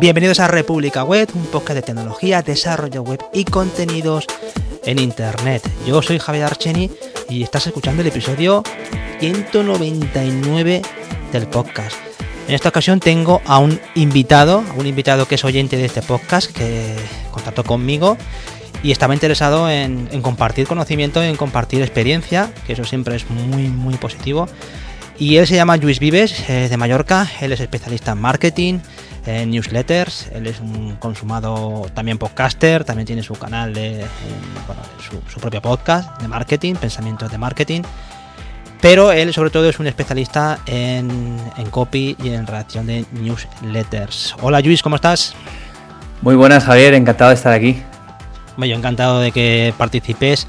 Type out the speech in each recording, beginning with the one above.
Bienvenidos a República Web, un podcast de tecnología, desarrollo web y contenidos en Internet. Yo soy Javier Archeni y estás escuchando el episodio 199 del podcast. En esta ocasión tengo a un invitado, un invitado que es oyente de este podcast, que contactó conmigo y estaba interesado en, compartir conocimiento, en compartir experiencia, que eso siempre es muy, muy positivo. Y él se llama Luis Vives, de Mallorca, él es especialista en marketing, en newsletters, él es un consumado también podcaster, también tiene su canal de, su propio podcast de marketing, pensamientos de marketing pero él sobre todo es un especialista en, copy y en redacción de newsletters. Hola Luis, ¿cómo estás? Muy buenas Javier, encantado de estar aquí. Bueno, yo encantado de que participes.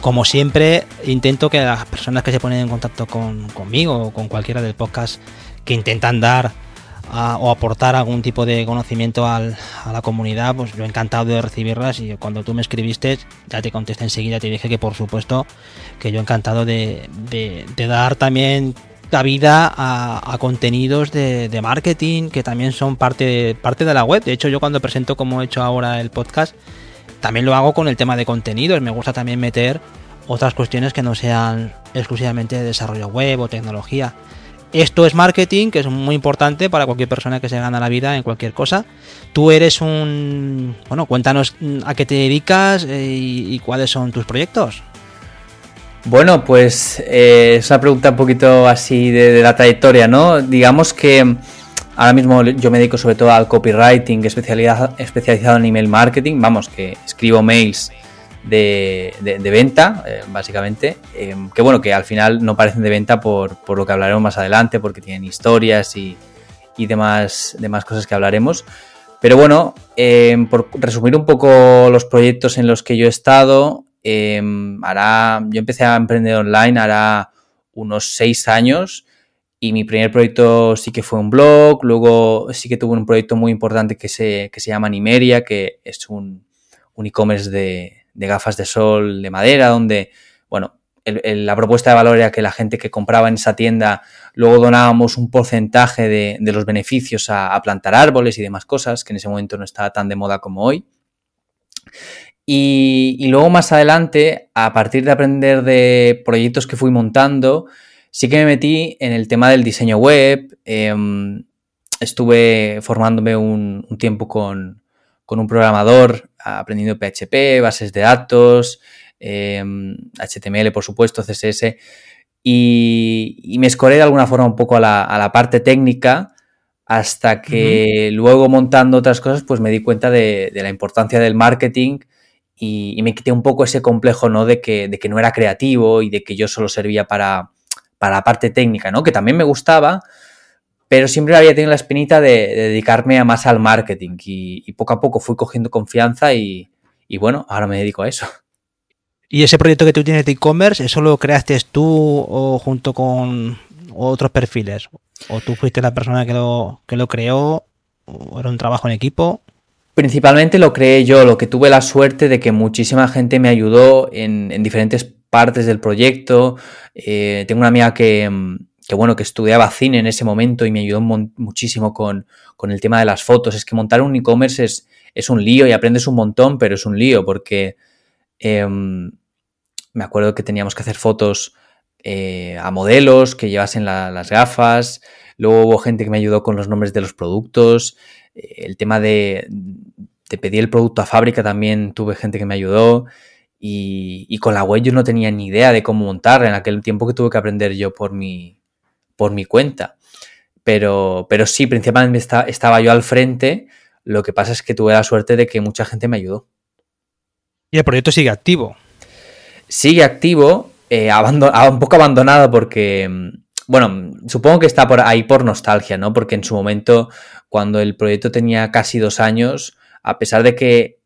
Como siempre, intento que las personas que se ponen en contacto conmigo o con cualquiera del podcast que intentan dar o aportar algún tipo de conocimiento a la comunidad, pues yo encantado de recibirlas y cuando tú me escribiste ya te contesté enseguida, te dije que por supuesto que yo encantado de, dar también cabida a, a contenidos de, marketing que también son parte, parte de la web. De hecho yo cuando presento como he hecho ahora el podcast, también lo hago con el tema de contenidos, me gusta también meter otras cuestiones que no sean exclusivamente de desarrollo web o tecnología. Esto es marketing, que es muy importante para cualquier persona que se gana la vida en cualquier cosa. Tú eres un... Bueno, cuéntanos a qué te dedicas eh, y, cuáles son tus proyectos. Bueno, pues eh, es una pregunta un poquito así de, la trayectoria, ¿no? Digamos que ahora mismo yo me dedico sobre todo al copywriting, especializado en email marketing. Vamos, que escribo mails de, venta, eh, básicamente, eh, que bueno, que al final no parecen de venta por, lo que hablaremos más adelante, porque tienen historias y, demás, demás cosas que hablaremos. Pero bueno, eh, por resumir un poco los proyectos en los que yo he estado, hará, yo empecé a emprender online hará unos seis años y mi primer proyecto sí que fue un blog, luego sí que tuve un proyecto muy importante que se, que se llama Nimeria, que es un, un e-commerce de, de gafas de sol de madera, donde, bueno, la propuesta de valor era que la gente que compraba en esa tienda luego donábamos un porcentaje de, los beneficios a, plantar árboles y demás cosas, que en ese momento no estaba tan de moda como hoy. Y, luego más adelante, a partir de aprender de proyectos que fui montando, sí que me metí en el tema del diseño web. Em, estuve formándome un tiempo con, con un programador aprendiendo PHP, bases de datos, HTML, em, por supuesto, CSS, y, me escoré de alguna forma un poco a la, parte técnica hasta que luego montando otras cosas, pues me di cuenta de, la importancia del marketing y, me quité un poco ese complejo, ¿no? De que, de que no era creativo y de que yo solo servía para, para la parte técnica, ¿no? Que también me gustaba, pero siempre había tenido la espinita de, dedicarme a más al marketing y, poco a poco fui cogiendo confianza y, bueno, ahora me dedico a eso. ¿Y ese proyecto que tú tienes de e-commerce, eso lo creaste tú o junto con otros perfiles? ¿O tú fuiste la persona que lo, que lo creó? ¿O era un trabajo en equipo? Principalmente lo creé yo, lo que tuve la suerte de que muchísima gente me ayudó en, diferentes partes del proyecto. Eh, tengo una amiga que, que bueno, que estudiaba cine en ese momento y me ayudó muchísimo con, el tema de las fotos. Es que montar un e-commerce es, es, un lío y aprendes un montón, pero es un lío porque em, me acuerdo que teníamos que hacer fotos eh, a modelos que llevasen las gafas. Luego hubo gente que me ayudó con los nombres de los productos. Eh, el tema de, de pedir el producto a fábrica también tuve gente que me ayudó. Y, y, con la web yo no tenía ni idea de cómo montarla en aquel tiempo que tuve que aprender yo por mi, por mi cuenta. Pero, pero sí, principalmente estaba yo al frente. Lo que pasa es que tuve la suerte de que mucha gente me ayudó. Y el proyecto sigue activo. Sigue activo, eh, un poco abandonado porque, mm, bueno, supongo que está por ahí por nostalgia, ¿no? Porque en su momento, cuando el proyecto tenía casi dos años, a pesar de que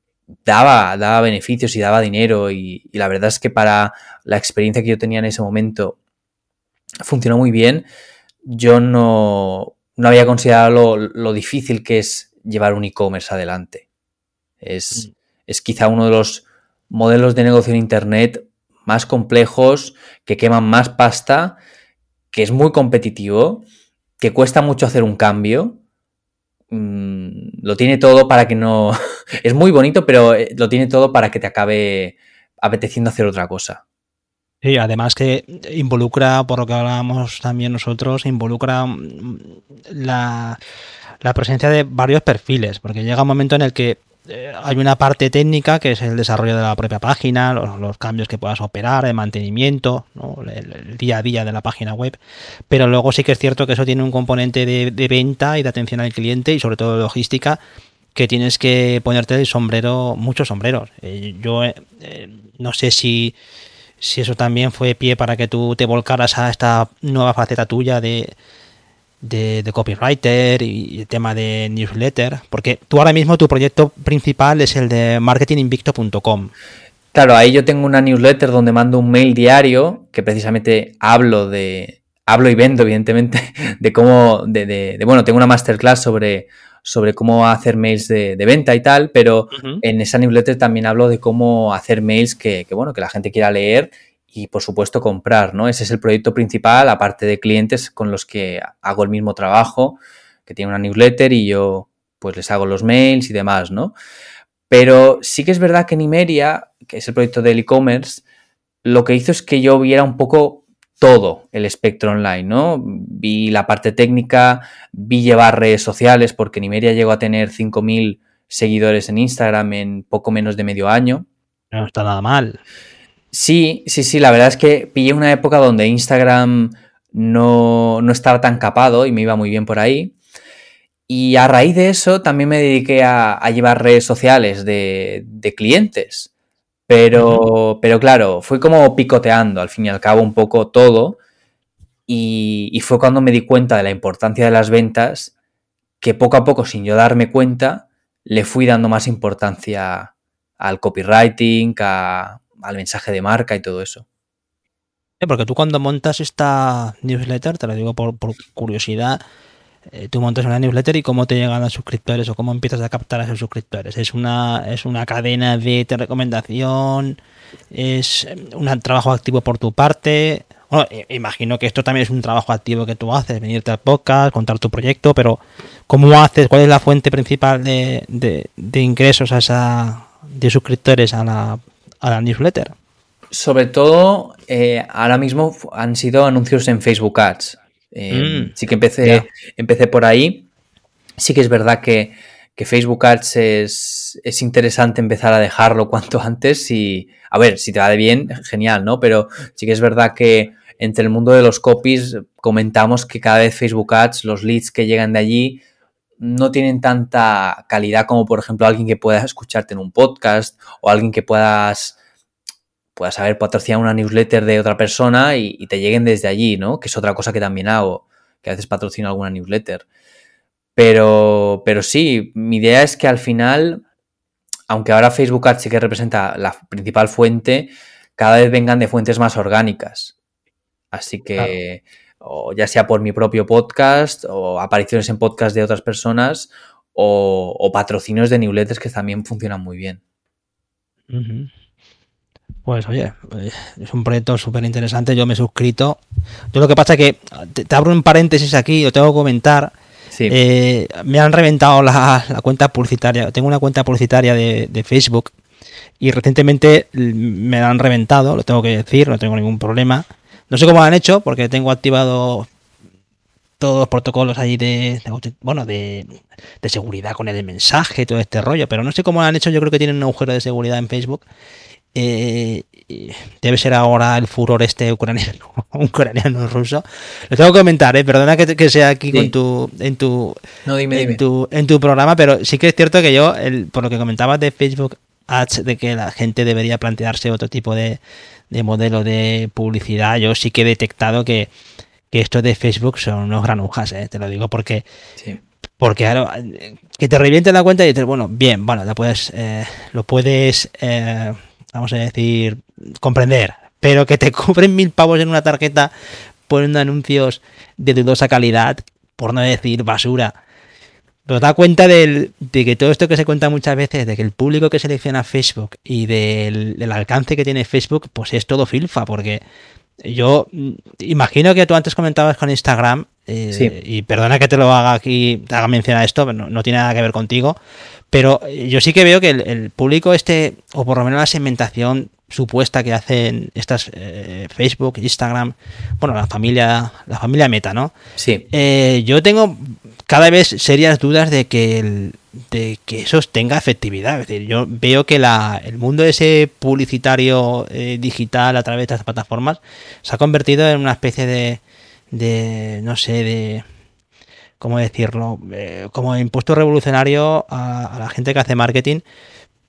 daba, daba beneficios y daba dinero y, y la verdad es que para la experiencia que yo tenía en ese momento funcionó muy bien. Yo no, no había considerado lo, difícil que es llevar un e-commerce adelante. Es, mm. es quizá uno de los modelos de negocio en Internet más complejos, que queman más pasta, que es muy competitivo, que cuesta mucho hacer un cambio. Mm, lo tiene todo para que no... es muy bonito, pero eh, lo tiene todo para que te acabe apeteciendo hacer otra cosa. Sí, además que involucra, por lo que hablábamos también nosotros, involucra mm, la, la presencia de varios perfiles, porque llega un momento en el que eh, hay una parte técnica que es el desarrollo de la propia página, los, cambios que puedas operar, el mantenimiento, el, día a día de la página web. Pero luego sí que es cierto que eso tiene un componente de, venta y de atención al cliente y sobre todo de logística que tienes que ponerte el sombrero, muchos sombreros. Eh, yo eh, no sé si, si eso también fue pie para que tú te volcaras a esta nueva faceta tuya de, de, copywriter y el tema de newsletter, porque tú ahora mismo tu proyecto principal es el de marketinginvicto.com. Claro, ahí yo tengo una newsletter donde mando un mail diario que precisamente hablo de hablo y vendo evidentemente de cómo de, de, bueno tengo una masterclass sobre sobre cómo hacer mails de, venta y tal, pero en esa newsletter también hablo de cómo hacer mails que, que, bueno que la gente quiera leer y por supuesto comprar, ¿no? Ese es el proyecto principal, aparte de clientes con los que hago el mismo trabajo, que tienen una newsletter y yo pues les hago los mails y demás, ¿no? Pero sí que es verdad que en Imeria, que es el proyecto del e-commerce, lo que hizo es que yo viera un poco todo el espectro online, ¿no? Vi la parte técnica, vi llevar redes sociales, porque en Imeria llegó a tener 5.000 seguidores en Instagram en poco menos de medio año. No está nada mal. Sí, sí, sí, la verdad es que pillé una época donde Instagram no, estaba tan capado y me iba muy bien por ahí. Y a raíz de eso también me dediqué a, llevar redes sociales de, clientes. Pero, pero claro, fui como picoteando al fin y al cabo un poco todo. Y, y, fue cuando me di cuenta de la importancia de las ventas que poco a poco, sin yo darme cuenta, le fui dando más importancia al copywriting, a, al mensaje de marca y todo eso. Porque tú cuando montas esta newsletter, te lo digo por, curiosidad, eh, tú montas una newsletter y cómo te llegan los suscriptores o cómo empiezas a captar a esos suscriptores. Es una, es una cadena de recomendación, es un trabajo activo por tu parte. Bueno, imagino que esto también es un trabajo activo que tú haces, venirte al podcast, contar tu proyecto, pero ¿cómo haces? ¿Cuál es la fuente principal de, de ingresos a esa, de suscriptores a la a la newsletter? Sobre todo, eh, ahora mismo han sido anuncios en Facebook Ads. Eh, mm, sí que empecé, empecé por ahí. Sí que es verdad que, Facebook Ads es, es, interesante empezar a dejarlo cuanto antes y, a ver, si te va de bien, genial, ¿no? Pero sí que es verdad que entre el mundo de los copies comentamos que cada vez Facebook Ads, los leads que llegan de allí, no tienen tanta calidad como, por ejemplo, alguien que pueda escucharte en un podcast o alguien que puedas, puedas haber patrocinado una newsletter de otra persona y, te lleguen desde allí, ¿no? Que es otra cosa que también hago, que a veces patrocino alguna newsletter. Pero, pero sí, mi idea es que al final, aunque ahora Facebook Ads sí que representa la principal fuente, cada vez vengan de fuentes más orgánicas. Así que o ya sea por mi propio podcast o apariciones en podcast de otras personas o, patrocinios de newsletters que también funcionan muy bien. Pues oye, eh, es un proyecto súper interesante, yo me he suscrito. Yo lo que pasa es que, te, abro un paréntesis aquí, lo tengo que comentar. Eh, me han reventado la, cuenta publicitaria, tengo una cuenta publicitaria de, de Facebook y recientemente me la han reventado, lo tengo que decir, no tengo ningún problema no sé cómo lo han hecho, porque tengo activado todos los protocolos ahí de, bueno, de, seguridad con el mensaje, todo este rollo, pero no sé cómo lo han hecho, yo creo que tienen un agujero de seguridad en Facebook. Eh, debe ser ahora el furor este ucraniano, ucraniano ruso. Lo tengo que comentar, ¿eh? perdona que, sea aquí con tu, en tu, en tu en tu programa, pero sí que es cierto que yo, el, por lo que comentabas de Facebook Ads, de que la gente debería plantearse otro tipo de, de modelo de publicidad, yo sí que he detectado que, que esto de Facebook son unos granujas, ¿eh? te lo digo porque... Porque claro, que te reviente la cuenta y dices, bueno, bien, bueno, la puedes, eh, lo puedes, eh, vamos a decir, comprender, pero que te cubren mil pavos en una tarjeta poniendo anuncios de dudosa calidad, por no decir basura, nos da cuenta de que todo esto que se cuenta muchas veces, de que el público que selecciona Facebook y del, alcance que tiene Facebook, pues es todo filfa, porque yo mm, imagino que tú antes comentabas con Instagram, eh, y perdona que te lo haga aquí, te haga mención a esto, no, no, tiene nada que ver contigo, pero yo sí que veo que el, público este, o por lo menos la segmentación supuesta que hacen estas eh, Facebook, Instagram, bueno, la familia, la familia Meta, ¿no? Sí. Eh, yo tengo cada vez serias dudas de que el, de que eso tenga efectividad. Es decir, yo veo que la, el mundo ese publicitario eh, digital a través de estas plataformas se ha convertido en una especie de, de no sé, de, ¿cómo decirlo? Eh, como impuesto revolucionario a, la gente que hace marketing,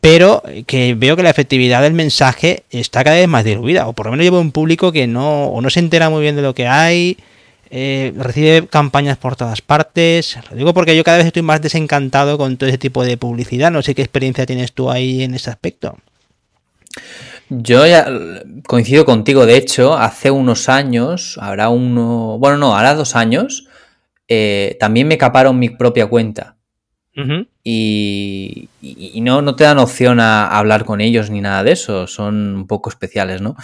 pero que veo que la efectividad del mensaje está cada vez más diluida, o por lo menos llevo un público que no, o no se entera muy bien de lo que hay, eh, recibe campañas por todas partes. Lo digo porque yo cada vez estoy más desencantado con todo ese tipo de publicidad. No sé qué experiencia tienes tú ahí en ese aspecto. Yo ya coincido contigo. De hecho, hace unos años, habrá uno. Bueno, no, hará dos años. Eh, también me caparon mi propia cuenta y, no, no, te dan opción a, hablar con ellos ni nada de eso, son un poco especiales, ¿no?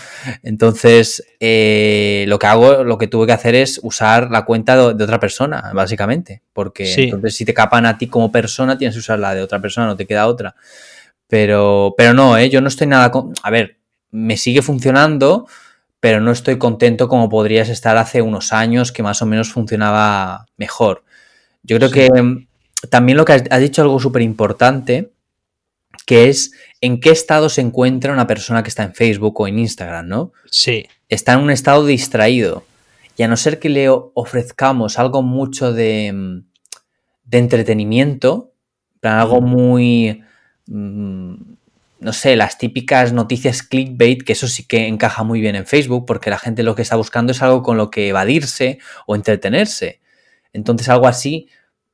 Entonces, eh, lo que hago, lo que tuve que hacer es usar la cuenta de, otra persona, básicamente, porque entonces si te capan a ti como persona, tienes que usar la de otra persona, no te queda otra. Pero, pero no, ¿eh? yo no estoy nada... Con... A ver, me sigue funcionando, pero no estoy contento como podrías estar hace unos años que más o menos funcionaba mejor. Yo creo que también lo que has, dicho algo súper importante, que es en qué estado se encuentra una persona que está en Facebook o en Instagram, ¿no? Sí. Está en un estado distraído. Y a no ser que le ofrezcamos algo mucho de, de entretenimiento, algo muy, mm, no sé, las típicas noticias clickbait, que eso sí que encaja muy bien en Facebook, porque la gente lo que está buscando es algo con lo que evadirse o entretenerse. Entonces algo así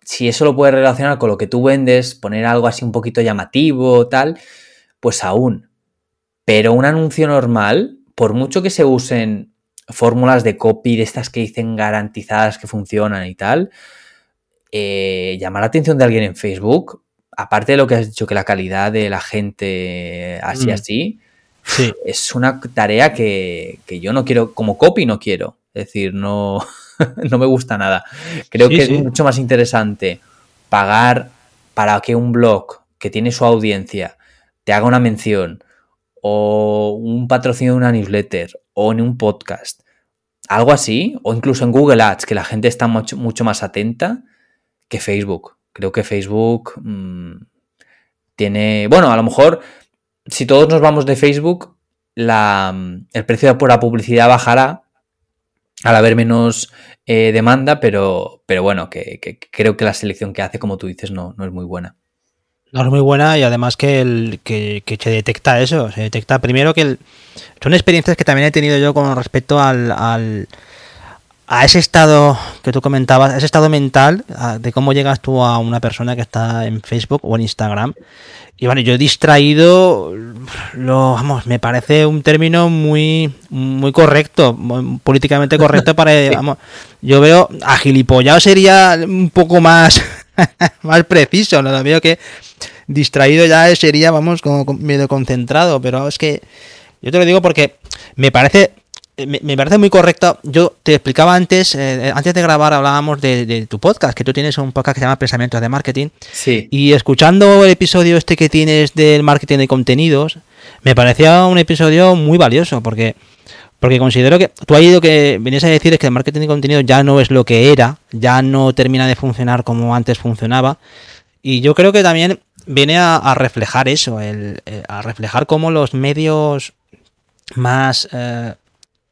si eso lo puedes relacionar con lo que tú vendes, poner algo así un poquito llamativo, tal, pues aún. Pero un anuncio normal, por mucho que se usen fórmulas de copy de estas que dicen garantizadas que funcionan y tal, eh, llamar la atención de alguien en Facebook, aparte de lo que has dicho que la calidad de la gente así mm. así, es una tarea que, que, yo no quiero, como copy no quiero. Es decir, no, no me gusta nada. Creo que es mucho más interesante pagar para que un blog que tiene su audiencia te haga una mención o un patrocinio de una newsletter o en un podcast, algo así, o incluso en Google Ads, que la gente está mucho, mucho más atenta que Facebook. Creo que Facebook mm, tiene, bueno, a lo mejor si todos nos vamos de Facebook, la, el precio por la publicidad bajará al haber menos eh, demanda, pero, pero bueno, que, creo que la selección que hace, como tú dices, no, no es muy buena. No es muy buena y además que, el, que, se detecta eso, se detecta primero que el, son experiencias que también he tenido yo con respecto al a ese estado que tú comentabas, ese estado mental de cómo llegas tú a una persona que está en Facebook o en Instagram y bueno, yo he distraído, lo, vamos, me parece un término muy, muy correcto, políticamente correcto para, vamos, yo veo, agilipollado sería un poco más, más preciso, ¿no? Veo que distraído ya sería, vamos, como medio concentrado, pero es que yo te lo digo porque me parece me, parece muy correcto. Yo te explicaba antes, eh, antes de grabar hablábamos de, tu podcast, que tú tienes un podcast que se llama Pensamientos de Marketing. Sí. Y escuchando el episodio este que tienes del marketing de contenidos, me parecía un episodio muy valioso, porque, porque considero que tú has ido que venías a decir es que el marketing de contenidos ya no es lo que era, ya no termina de funcionar como antes funcionaba. Y yo creo que también viene a, reflejar eso, el, eh, a reflejar cómo los medios más eh,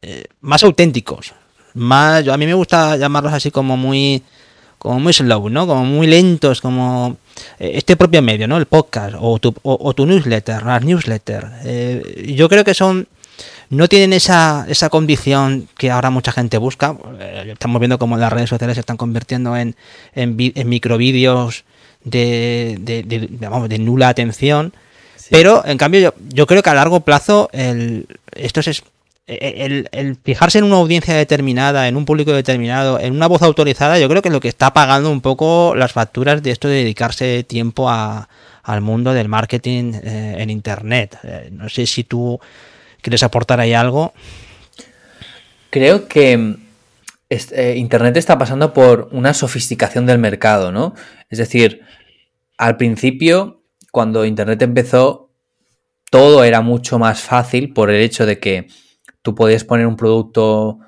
eh, más auténticos. Más, a mí me gusta llamarlos así como muy como muy slow, ¿no? Como muy lentos, como eh, este propio medio, ¿no? El podcast o tu, o, tu newsletter, las newsletters. Eh, yo creo que son no tienen esa, esa condición que ahora mucha gente busca. Estamos viendo cómo las redes sociales se están convirtiendo en, en, en microvídeos de, de, de, nula atención. Pero en cambio yo, yo, creo que a largo plazo el, esto es el, el, fijarse en una audiencia determinada, en un público determinado, en una voz autorizada, yo creo que es lo que está pagando un poco las facturas de esto de dedicarse tiempo a, al mundo del marketing eh, en Internet. Eh, no sé si tú quieres aportar ahí algo. creo que eh, Internet está pasando por una sofisticación del mercado, ¿no? Es decir, al principio, cuando Internet empezó, todo era mucho más fácil por el hecho de que tú podías poner un producto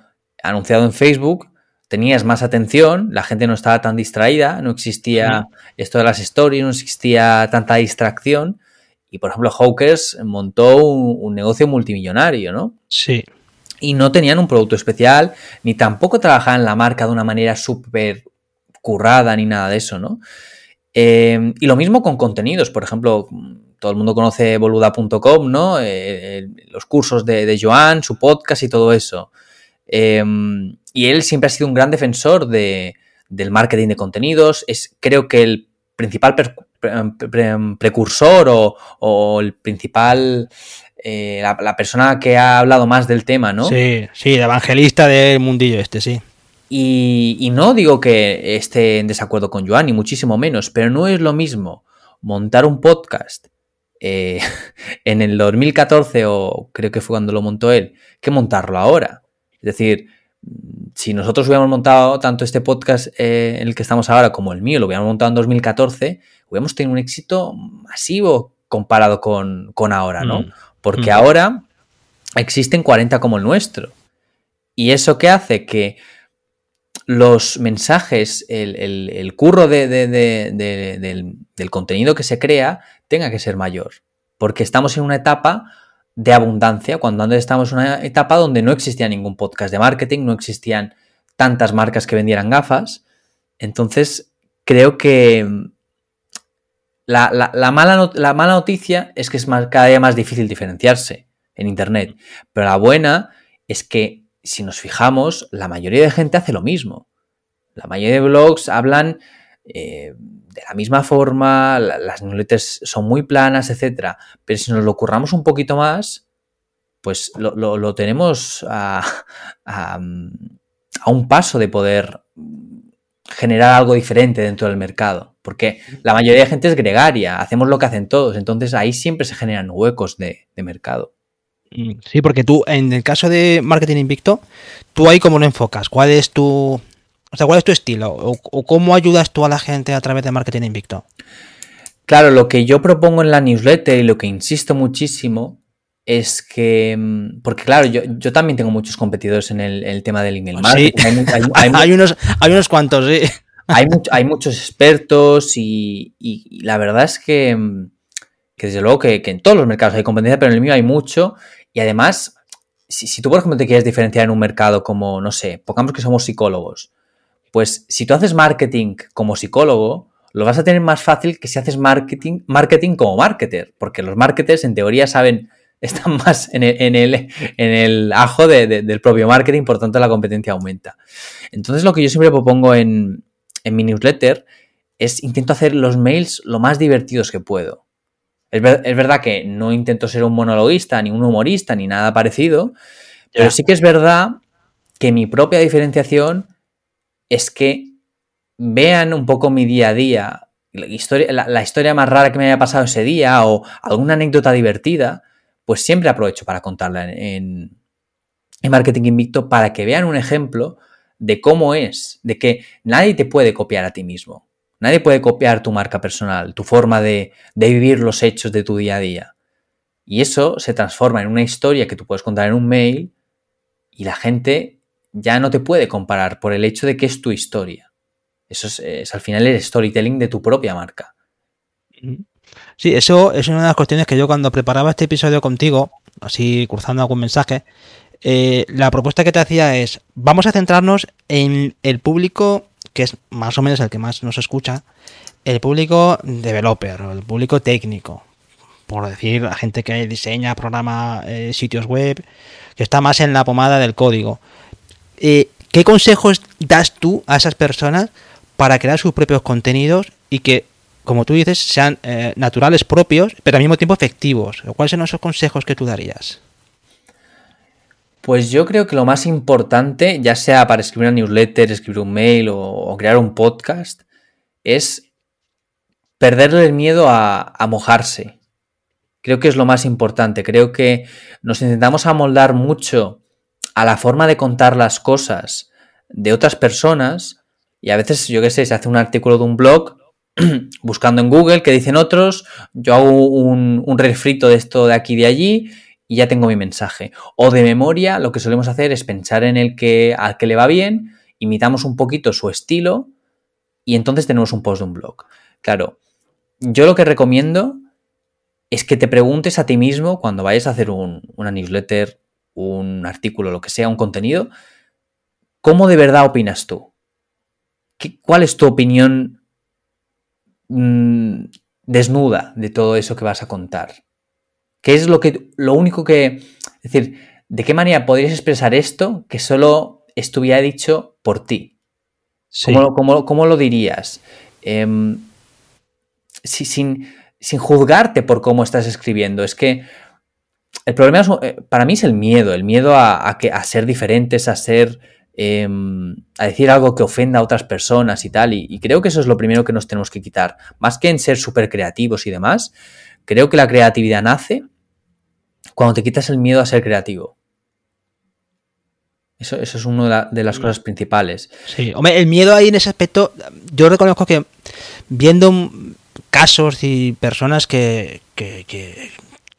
anunciado en Facebook, tenías más atención, la gente no estaba tan distraída, no existía esto de las stories, no existía tanta distracción. Y por ejemplo, Hawkers montó un negocio multimillonario, ¿no? Sí y no tenían un producto especial, ni tampoco trabajaban la marca de una manera súper currada, ni nada de eso, ¿no? Em, y lo mismo con contenidos, por ejemplo, todo el mundo conoce boluda.com, ¿no? Eh, los cursos de, Joan, su podcast y todo eso. Em, y él siempre ha sido un gran defensor de, del marketing de contenidos. Es, creo que el principal precursor o, o, el principal eh, la, persona que ha hablado más del tema, ¿no? Sí, sí, de evangelista del mundillo este, sí. Y, no digo que esté en desacuerdo con Joan, ni muchísimo menos, pero no es lo mismo montar un podcast eh, en el 2014, o creo que fue cuando lo montó él, que montarlo ahora. Es decir, si nosotros hubiéramos montado tanto este podcast eh, en el que estamos ahora como el mío, lo hubiéramos montado en 2014, hubiéramos tenido un éxito masivo comparado con, ahora, ¿no? Mm. Porque ahora existen 40 como el nuestro. ¿Y eso qué hace? Que los mensajes, el, curro del, contenido que se crea tenga que ser mayor. Porque estamos en una etapa de abundancia, cuando antes estamos en una etapa donde no existía ningún podcast de marketing, no existían tantas marcas que vendieran gafas. Entonces, creo que la, mala, la mala noticia es que es cada día más difícil diferenciarse en Internet. Pero la buena es que si nos fijamos, la mayoría de gente hace lo mismo. La mayoría de blogs hablan eh, de la misma forma, las newsletters son muy planas, etc. Pero si nos lo curramos un poquito más, pues lo, tenemos a, a, un paso de poder generar algo diferente dentro del mercado. Porque la mayoría de gente es gregaria, hacemos lo que hacen todos, entonces ahí siempre se generan huecos de, mercado. Mm, sí, porque tú, en el caso de marketing invicto, tú ahí cómo lo enfocas, cuál es tu, o sea, cuál es tu estilo, o, cómo ayudas tú a la gente a través de marketing invicto. Claro, lo que yo propongo en la newsletter y lo que insisto muchísimo es que, mm, porque claro, yo, también tengo muchos competidores en el, tema del email marketing. Hay, unos, hay unos cuantos, sí. Hay, hay muchos expertos y, la verdad es que, mm, que desde luego que, en todos los mercados hay competencia, pero en el mío hay mucho. Y además, si, si, tú, por ejemplo, te quieres diferenciar en un mercado como, no sé, pongamos que somos psicólogos, pues si tú haces marketing como psicólogo, lo vas a tener más fácil que si haces marketing, marketing como marketer, porque los marketers en teoría saben están más en el, en el, ajo del propio marketing, por tanto la competencia aumenta. Entonces lo que yo siempre propongo en, en mi newsletter es intento hacer los mails lo más divertidos que puedo. Es, verdad que no intento ser un monologuista, ni un humorista, ni nada parecido, pero sí que es verdad que mi propia diferenciación es que vean un poco mi día a día, la historia, la historia más rara que me haya pasado ese día o alguna anécdota divertida pues siempre aprovecho para contarla en, Marketing Invicto para que vean un ejemplo de cómo es, de que nadie te puede copiar a ti mismo. Nadie puede copiar tu marca personal, tu forma de, vivir los hechos de tu día a día. Y eso se transforma en una historia que tú puedes contar en un mail y la gente ya no te puede comparar por el hecho de que es tu historia. Eso es, al final el storytelling de tu propia marca. Sí, eso es una de las cuestiones que yo cuando preparaba este episodio contigo, así cruzando algún mensaje, eh, la propuesta que te hacía es, vamos a centrarnos en el público que es más o menos el que más nos escucha, el público developer, el público técnico, por decir, la gente que diseña, programa eh, sitios web, que está más en la pomada del código. Eh, ¿Qué consejos das tú a esas personas para crear sus propios contenidos y que como tú dices, sean eh, naturales propios, pero al mismo tiempo efectivos. ¿Cuáles son esos consejos que tú darías? Pues yo creo que lo más importante, ya sea para escribir una newsletter, escribir un mail o, crear un podcast, es perderle el miedo a, mojarse. Creo que es lo más importante. Creo que nos intentamos amoldar mucho a la forma de contar las cosas de otras personas y a veces, yo qué sé, se hace un artículo de un blog buscando en Google que dicen otros, yo hago un, un refrito de esto de aquí y de allí y ya tengo mi mensaje. O de memoria, lo que solemos hacer es pensar en el que al que le va bien, imitamos un poquito su estilo y entonces tenemos un post de un blog. Claro, yo lo que recomiendo es que te preguntes a ti mismo cuando vayas a hacer una newsletter, un artículo, lo que sea, un contenido, ¿cómo de verdad opinas tú? ¿Cuál es tu opinión mm, desnuda de todo eso que vas a contar? ¿Qué es lo que lo único que es decir, de qué manera podrías expresar esto que solo estuviera dicho por ti? ¿Cómo, lo dirías? Em, sin, sin juzgarte por cómo estás escribiendo. Es que el problema eh, para mí es el miedo, el miedo a, que, a ser diferentes, a ser... Em, a decir algo que ofenda a otras personas y tal. Y, creo que eso es lo primero que nos tenemos que quitar. Más que en ser súper creativos y demás, creo que la creatividad nace cuando te quitas el miedo a ser creativo. Eso, eso es una de, las cosas principales. Sí, hombre, el miedo ahí en ese aspecto, yo reconozco que viendo casos y personas que,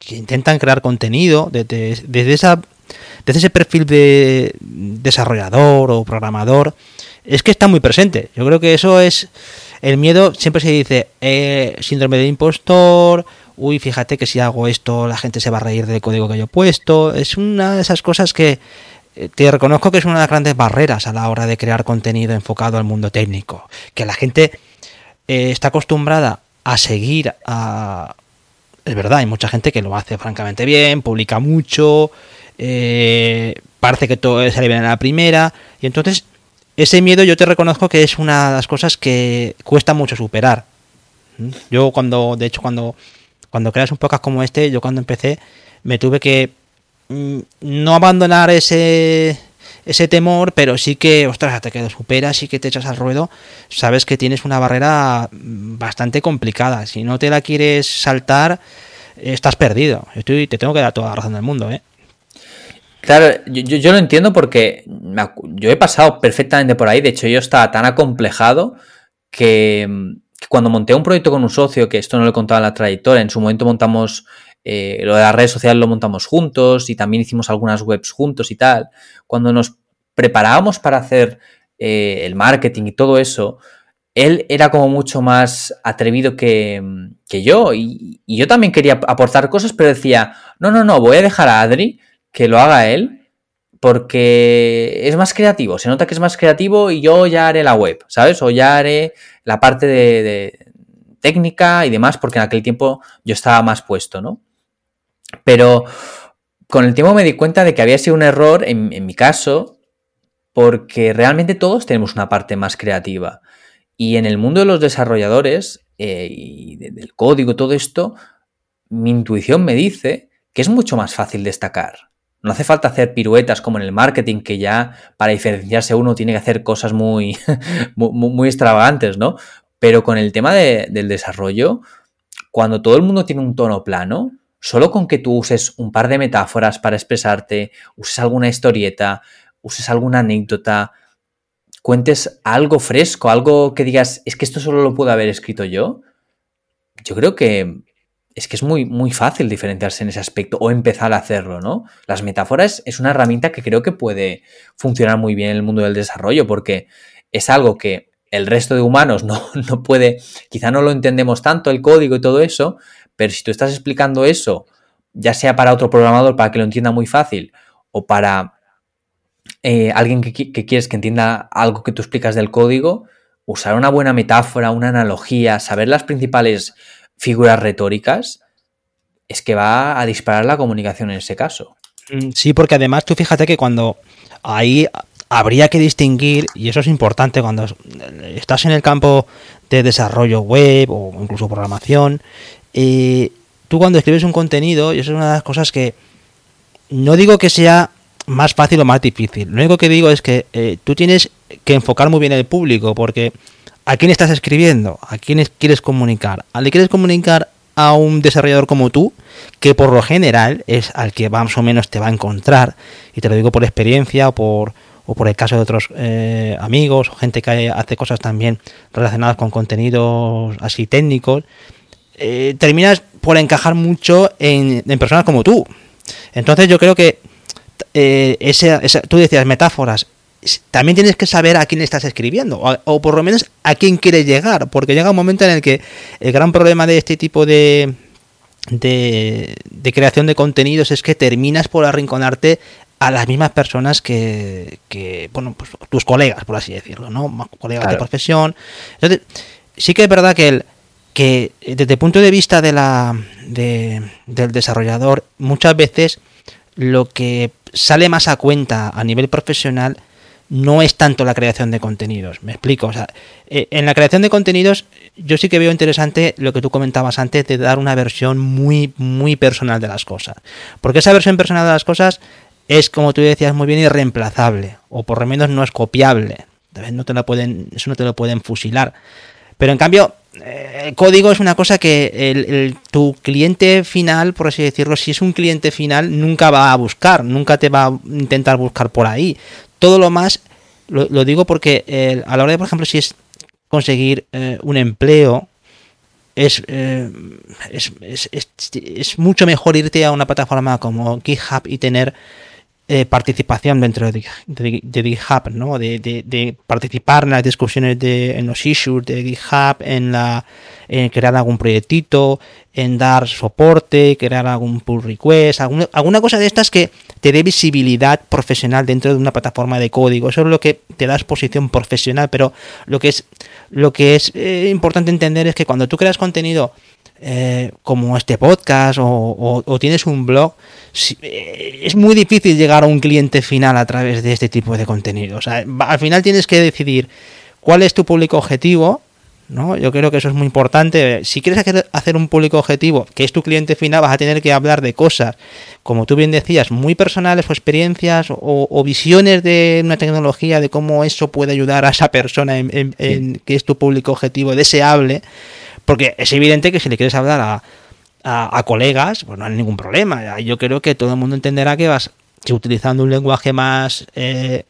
intentan crear contenido desde, desde, esa, desde ese perfil de desarrollador o programador, es que está muy presente. Yo creo que eso es... El miedo siempre se dice eh, síndrome de impostor, uy, fíjate que si hago esto la gente se va a reír del código que yo he puesto. Es una de esas cosas que eh, te reconozco que es una de las grandes barreras a la hora de crear contenido enfocado al mundo técnico. Que la gente eh, está acostumbrada a seguir. Es verdad, hay mucha gente que lo hace francamente bien, publica mucho, eh, parece que todo sale bien a la primera, y entonces ese miedo yo te reconozco que es una de las cosas que cuesta mucho superar. ¿Mm? Yo cuando, de hecho, cuando, cuando creas un podcast como este, yo cuando empecé me tuve que mm, no abandonar ese ese temor, pero sí que, ostras, hasta que lo superas y que te echas al ruedo, sabes que tienes una barrera bastante complicada. Si no te la quieres saltar, estás perdido. Estoy, te tengo que dar toda la razón del mundo, ¿eh? Claro, yo, lo entiendo porque yo he pasado perfectamente por ahí. De hecho, yo estaba tan acomplejado que, cuando monté un proyecto con un socio, que esto no lo he contado en la trayectoria, en su momento montamos eh, lo de las redes sociales lo montamos juntos y también hicimos algunas webs juntos y tal. Cuando nos preparábamos para hacer eh, el marketing y todo eso, él era como mucho más atrevido que, yo y, yo también quería aportar cosas, pero decía, no, no, no, voy a dejar a Adri que lo haga él porque es más creativo, se nota que es más creativo y yo ya haré la web, ¿sabes? O ya haré la parte de técnica y demás, porque en aquel tiempo yo estaba más puesto, ¿no? Pero con el tiempo me di cuenta de que había sido un error en, mi caso, porque realmente todos tenemos una parte más creativa. Y en el mundo de los desarrolladores eh, y del código, todo esto, mi intuición me dice que es mucho más fácil destacar. No hace falta hacer piruetas como en el marketing, que ya para diferenciarse uno tiene que hacer cosas muy, muy, extravagantes, ¿no? Pero con el tema del desarrollo, cuando todo el mundo tiene un tono plano, Solo con que tú uses un par de metáforas para expresarte, uses alguna historieta, uses alguna anécdota, cuentes algo fresco, algo que digas, es que esto solo lo puedo haber escrito yo, yo creo que es que es muy, muy fácil diferenciarse en ese aspecto o empezar a hacerlo, ¿no? Las metáforas es una herramienta que creo que puede funcionar muy bien en el mundo del desarrollo porque es algo que el resto de humanos no, no puede, quizá no lo entendemos tanto, el código y todo eso, pero si tú estás explicando eso, ya sea para otro programador para que lo entienda muy fácil o para eh, alguien que, quieres que entienda algo que tú explicas del código, usar una buena metáfora, una analogía, saber las principales figuras retóricas, es que va a disparar la comunicación en ese caso. Mm, sí, porque además tú fíjate que cuando ahí habría que distinguir, y eso es importante cuando estás en el campo de desarrollo web o incluso programación, y tú cuando escribes un contenido, y eso es una de las cosas que no digo que sea más fácil o más difícil, lo único que digo es que eh, tú tienes que enfocar muy bien el público, porque ¿a quién estás escribiendo? ¿A quién quieres comunicar? ¿A le quieres comunicar a un desarrollador como tú, que por lo general es al que más o menos te va a encontrar, y te lo digo por experiencia o por, el caso de otros eh, amigos o gente que hace cosas también relacionadas con contenidos así técnicos, eh, terminas por encajar mucho en, personas como tú. Entonces yo creo que eh, ese, tú decías metáforas, también tienes que saber a quién estás escribiendo, o, por lo menos a quién quieres llegar, porque llega un momento en el que el gran problema de este tipo de, de, creación de contenidos es que terminas por arrinconarte a las mismas personas que, que, bueno, pues tus colegas, por así decirlo, ¿no? Colegas de profesión. Entonces, sí que es verdad que el, que desde el punto de vista de la, de, del desarrollador, muchas veces lo que sale más a cuenta a nivel profesional no es tanto la creación de contenidos. Me explico. O sea, eh, en la creación de contenidos, yo sí que veo interesante lo que tú comentabas antes de dar una versión muy, muy personal de las cosas. Porque esa versión personal de las cosas es, como tú decías muy bien, irreemplazable. O por lo menos no es copiable. No te lo pueden, eso no te lo pueden fusilar. Pero en cambio, eh, el código es una cosa que el, tu cliente final, por así decirlo, si es un cliente final, nunca va a buscar, nunca te va a intentar buscar por ahí. Todo lo más, lo, digo porque eh, a la hora de, por ejemplo, si es conseguir eh, un empleo, es, es, es, es, mucho mejor irte a una plataforma como GitHub y tener eh, participación dentro de, GitHub, ¿no? De, participar en las discusiones de, en los issues de GitHub, en la en crear algún proyectito, en dar soporte, crear algún pull request, alguna, alguna cosa de estas que te dé visibilidad profesional dentro de una plataforma de código. Eso es lo que te da exposición profesional, pero lo que es lo que es eh, importante entender es que cuando tú creas contenido eh, como este podcast o, tienes un blog, eh, es muy difícil llegar a un cliente final a través de este tipo de contenido. al final tienes que decidir cuál es tu público objetivo. ¿No? Yo creo que eso es muy importante. Si quieres hacer un público objetivo, que es tu cliente final, vas a tener que hablar de cosas, como tú bien decías, muy personales o experiencias o, visiones de una tecnología, de cómo eso puede ayudar a esa persona en que es tu público objetivo deseable. Porque es evidente que si le quieres hablar a, colegas, pues no hay ningún problema. Yo creo que todo el mundo entenderá que vas utilizando un lenguaje más, eh,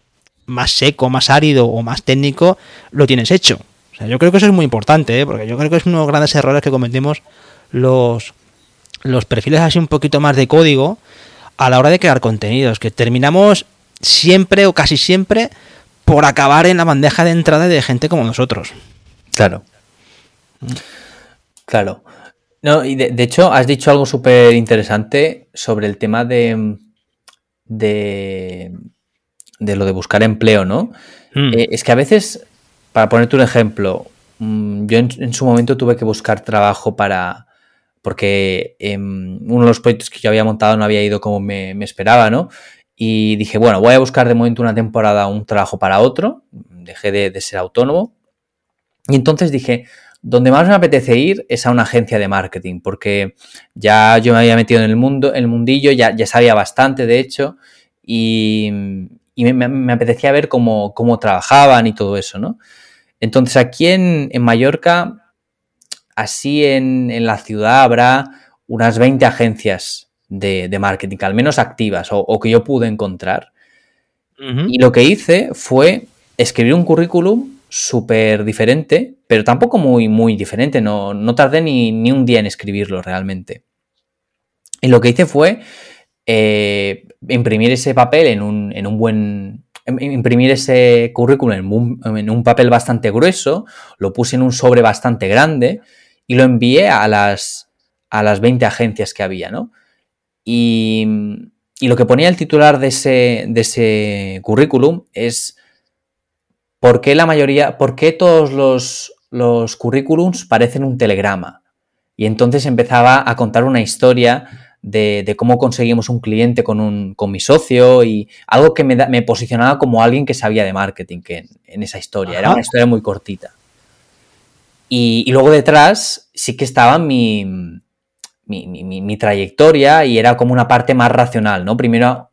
más seco, más árido o más técnico, lo tienes hecho. Sea, yo creo que eso es muy importante, ¿eh? porque yo creo que es uno de los grandes errores que cometemos los, los perfiles así un poquito más de código a la hora de crear contenidos, que terminamos siempre o casi siempre por acabar en la bandeja de entrada de gente como nosotros. Claro. Claro. No, y de, hecho, has dicho algo súper interesante sobre el tema de, de, lo de buscar empleo, ¿no? Hmm. Eh, es que a veces, para ponerte un ejemplo, mm, yo en, su momento tuve que buscar trabajo para. porque em, uno de los proyectos que yo había montado no había ido como me, esperaba, ¿no? Y dije, bueno, voy a buscar de momento una temporada un trabajo para otro. Dejé de ser autónomo. Y entonces dije, donde más me apetece ir es a una agencia de marketing, porque ya yo me había metido en el mundo, en el mundillo, ya, sabía bastante, de hecho, y, me, apetecía ver cómo, trabajaban y todo eso, ¿no? Entonces aquí en, Mallorca, así en, la ciudad habrá unas 20 agencias de, marketing, al menos activas, o, que yo pude encontrar. Y lo que hice fue escribir un currículum súper diferente, pero tampoco muy, muy diferente. No, no tardé ni, un día en escribirlo realmente. Y lo que hice fue eh, imprimir ese papel en un, en un buen. Imprimir ese currículum en un, en un, papel bastante grueso, lo puse en un sobre bastante grande y lo envié a las, a las 20 agencias que había, ¿no? Y, y lo que ponía el titular de ese, de ese currículum es ¿por qué la mayoría, por qué todos los, los currículums parecen un telegrama? Y entonces empezaba a contar una historia de, cómo conseguimos un cliente con, un, con mi socio y algo que me, me posicionaba como alguien que sabía de marketing que en, esa historia. Era una historia muy cortita. Y, luego detrás sí que estaba mi, mi, mi, trayectoria y era como una parte más racional, ¿no? Primero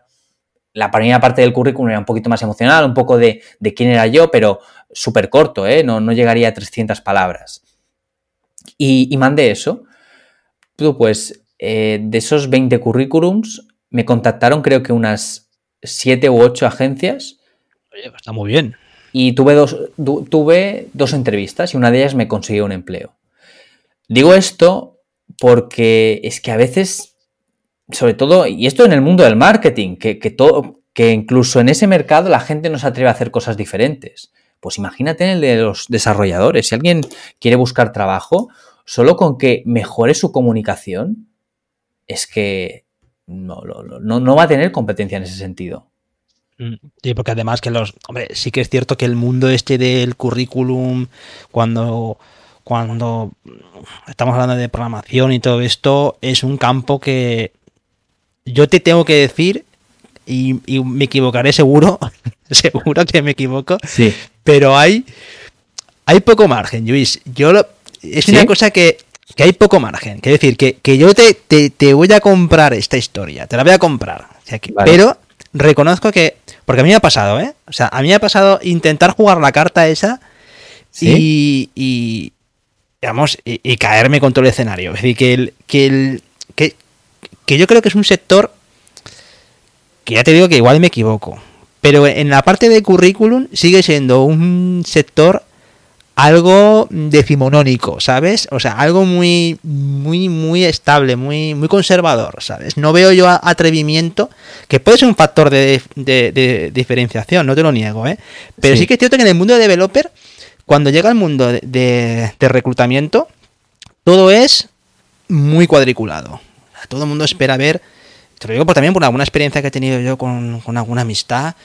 la primera parte del currículum era un poquito más emocional, un poco de, quién era yo, pero súper corto, ¿eh? no, no, llegaría a 300 palabras. Y, mandé eso. tú, pues eh, de esos 20 currículums me contactaron creo que unas 7 u 8 agencias. Oye, está muy bien. Y tuve dos, tuve dos entrevistas y una de ellas me consiguió un empleo. Digo esto porque es que a veces, sobre todo, y esto en el mundo del marketing, que, todo, que incluso en ese mercado la gente no se atreve a hacer cosas diferentes. Pues imagínate en el de los desarrolladores. Si alguien quiere buscar trabajo, solo con que mejore su comunicación, es que no, no, no va a tener competencia en ese sentido. Mm, sí, porque además que los. Hombre, sí que es cierto que el mundo este del currículum, cuando, cuando estamos hablando de programación y todo esto, es un campo que yo te tengo que decir, y, me equivocaré seguro, seguro que me equivoco, sí. pero hay, hay poco margen, Luis. Yo es una cosa que, hay poco margen. Quiero decir, que, yo te, te, voy a comprar esta historia, te la voy a comprar. Pero reconozco que. Porque a mí me ha pasado, ¿eh? O sea, a mí me ha pasado intentar jugar la carta esa y, y. digamos, y, caerme con todo el escenario. Es decir, que, el, que, el, que, que yo creo que es un sector que ya te digo que igual me equivoco. Pero en la parte de currículum sigue siendo un sector algo decimonónico, ¿sabes? O sea, algo muy, muy, muy estable, muy, muy conservador, ¿sabes? No veo yo atrevimiento, que puede ser un factor de, diferenciación, no te lo niego, ¿eh? Pero sí. que es cierto que en el mundo de developer, cuando llega al mundo de, reclutamiento, todo es muy cuadriculado. Todo el mundo espera ver, te lo digo también por alguna experiencia que he tenido yo con, con alguna amistad,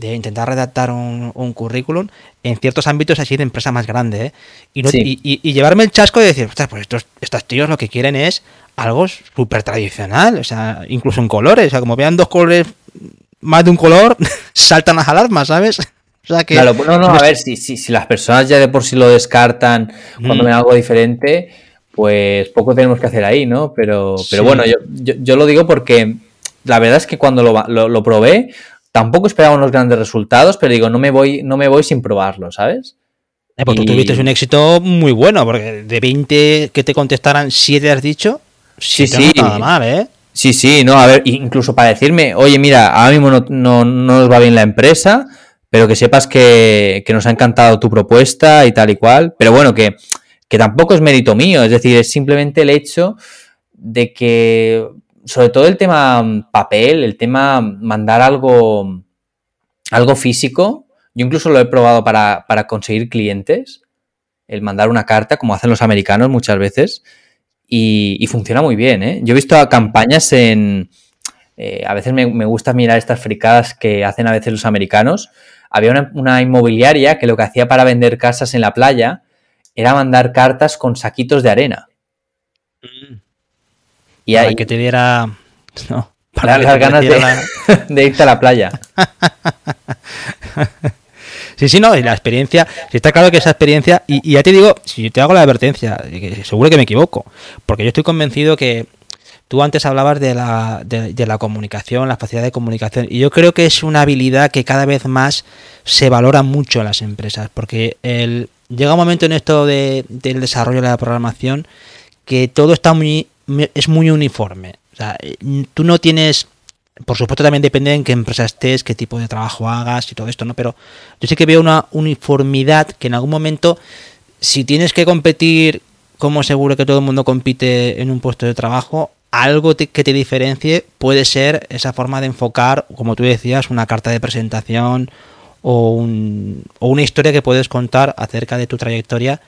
de intentar redactar un, currículum en ciertos ámbitos así de empresa más grande, ¿eh? y, llevarme el chasco de decir, pues estos, estos tíos lo que quieren es algo súper tradicional, o sea, incluso en colores, o sea, como vean dos colores, más de un color, saltan las alarmas, ¿sabes? O sea que, claro, no, no, a ver, si, si, si las personas ya de por sí lo descartan cuando mm. ven algo diferente, pues poco tenemos que hacer ahí, ¿no? Pero, pero bueno, yo, yo, lo digo porque la verdad es que cuando lo, lo, lo probé, tampoco esperaba unos grandes resultados, pero digo, no me voy, no me voy sin probarlo, ¿sabes? Eh, pues tú tuviste un éxito muy bueno, porque de 20 que te contestaran, 7 has dicho. Sí, sí. nada mal, ¿eh? Sí, sí, no, a ver, incluso para decirme, oye, mira, ahora mismo no, nos va bien la empresa, pero que sepas que, nos ha encantado tu propuesta y tal y cual. Pero bueno, que, que tampoco es mérito mío, es decir, es simplemente el hecho de que sobre todo el tema mm, papel, el tema mandar algo, algo físico, yo incluso lo he probado para, conseguir clientes, el mandar una carta, como hacen los americanos muchas veces, y, funciona muy bien. ¿eh? Yo he visto campañas en... Eh, a veces me, gusta mirar estas fricadas que hacen a veces los americanos. Había una, inmobiliaria que lo que hacía para vender casas en la playa era mandar cartas con saquitos de arena. Mm. Y para que te diera. No, para las ganas de, irte a la playa. Sí, sí, no, y la experiencia, si está claro que esa experiencia, y, ya te digo, si te hago la advertencia, seguro que me equivoco, porque yo estoy convencido que tú antes hablabas de la, de, la comunicación, la facilidad de comunicación, y yo creo que es una habilidad que cada vez más se valora mucho en las empresas, porque el, llega un momento en esto de, del desarrollo de la programación que todo está muy es muy uniforme. O sea, tú no tienes, por supuesto también depende en qué empresa estés, qué tipo de trabajo hagas y todo esto, ¿no? Pero yo sí que veo una uniformidad que en algún momento, si tienes que competir, como seguro que todo el mundo compite en un puesto de trabajo, algo que te diferencie puede ser esa forma de enfocar, como tú decías, una carta de presentación o, un, o una historia que puedes contar acerca de tu trayectoria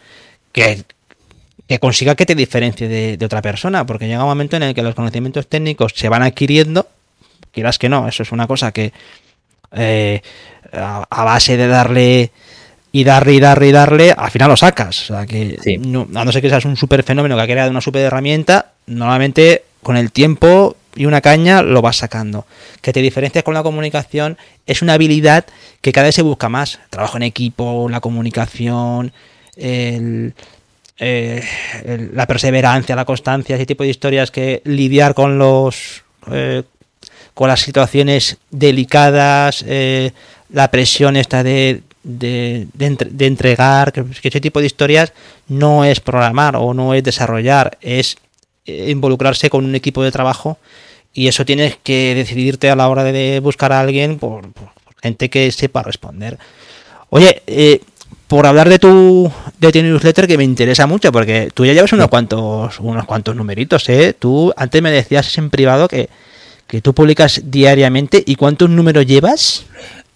que, que consiga que te diferencie de, otra persona, porque llega un momento en el que los conocimientos técnicos se van adquiriendo, quieras que no, eso es una cosa que eh, a, base de darle y darle y darle y darle, al final lo sacas. O sea, que no, a no ser que seas un super fenómeno que ha creado una super herramienta, normalmente con el tiempo y una caña lo vas sacando. Que te diferencias con la comunicación es una habilidad que cada vez se busca más. Trabajo en equipo, la comunicación, el, eh, la perseverancia, la constancia, ese tipo de historias que lidiar con los eh, con las situaciones delicadas, eh, la presión esta de, de, entregar, que, ese tipo de historias no es programar o no es desarrollar, es involucrarse con un equipo de trabajo y eso tienes que decidirte a la hora de buscar a alguien por, gente que sepa responder. Oye, eh, por hablar de tu, de tu newsletter que me interesa mucho, porque tú ya llevas unos cuantos, unos cuantos numeritos, ¿eh? Tú antes me decías en privado que, que tú publicas diariamente. ¿Y cuántos números llevas?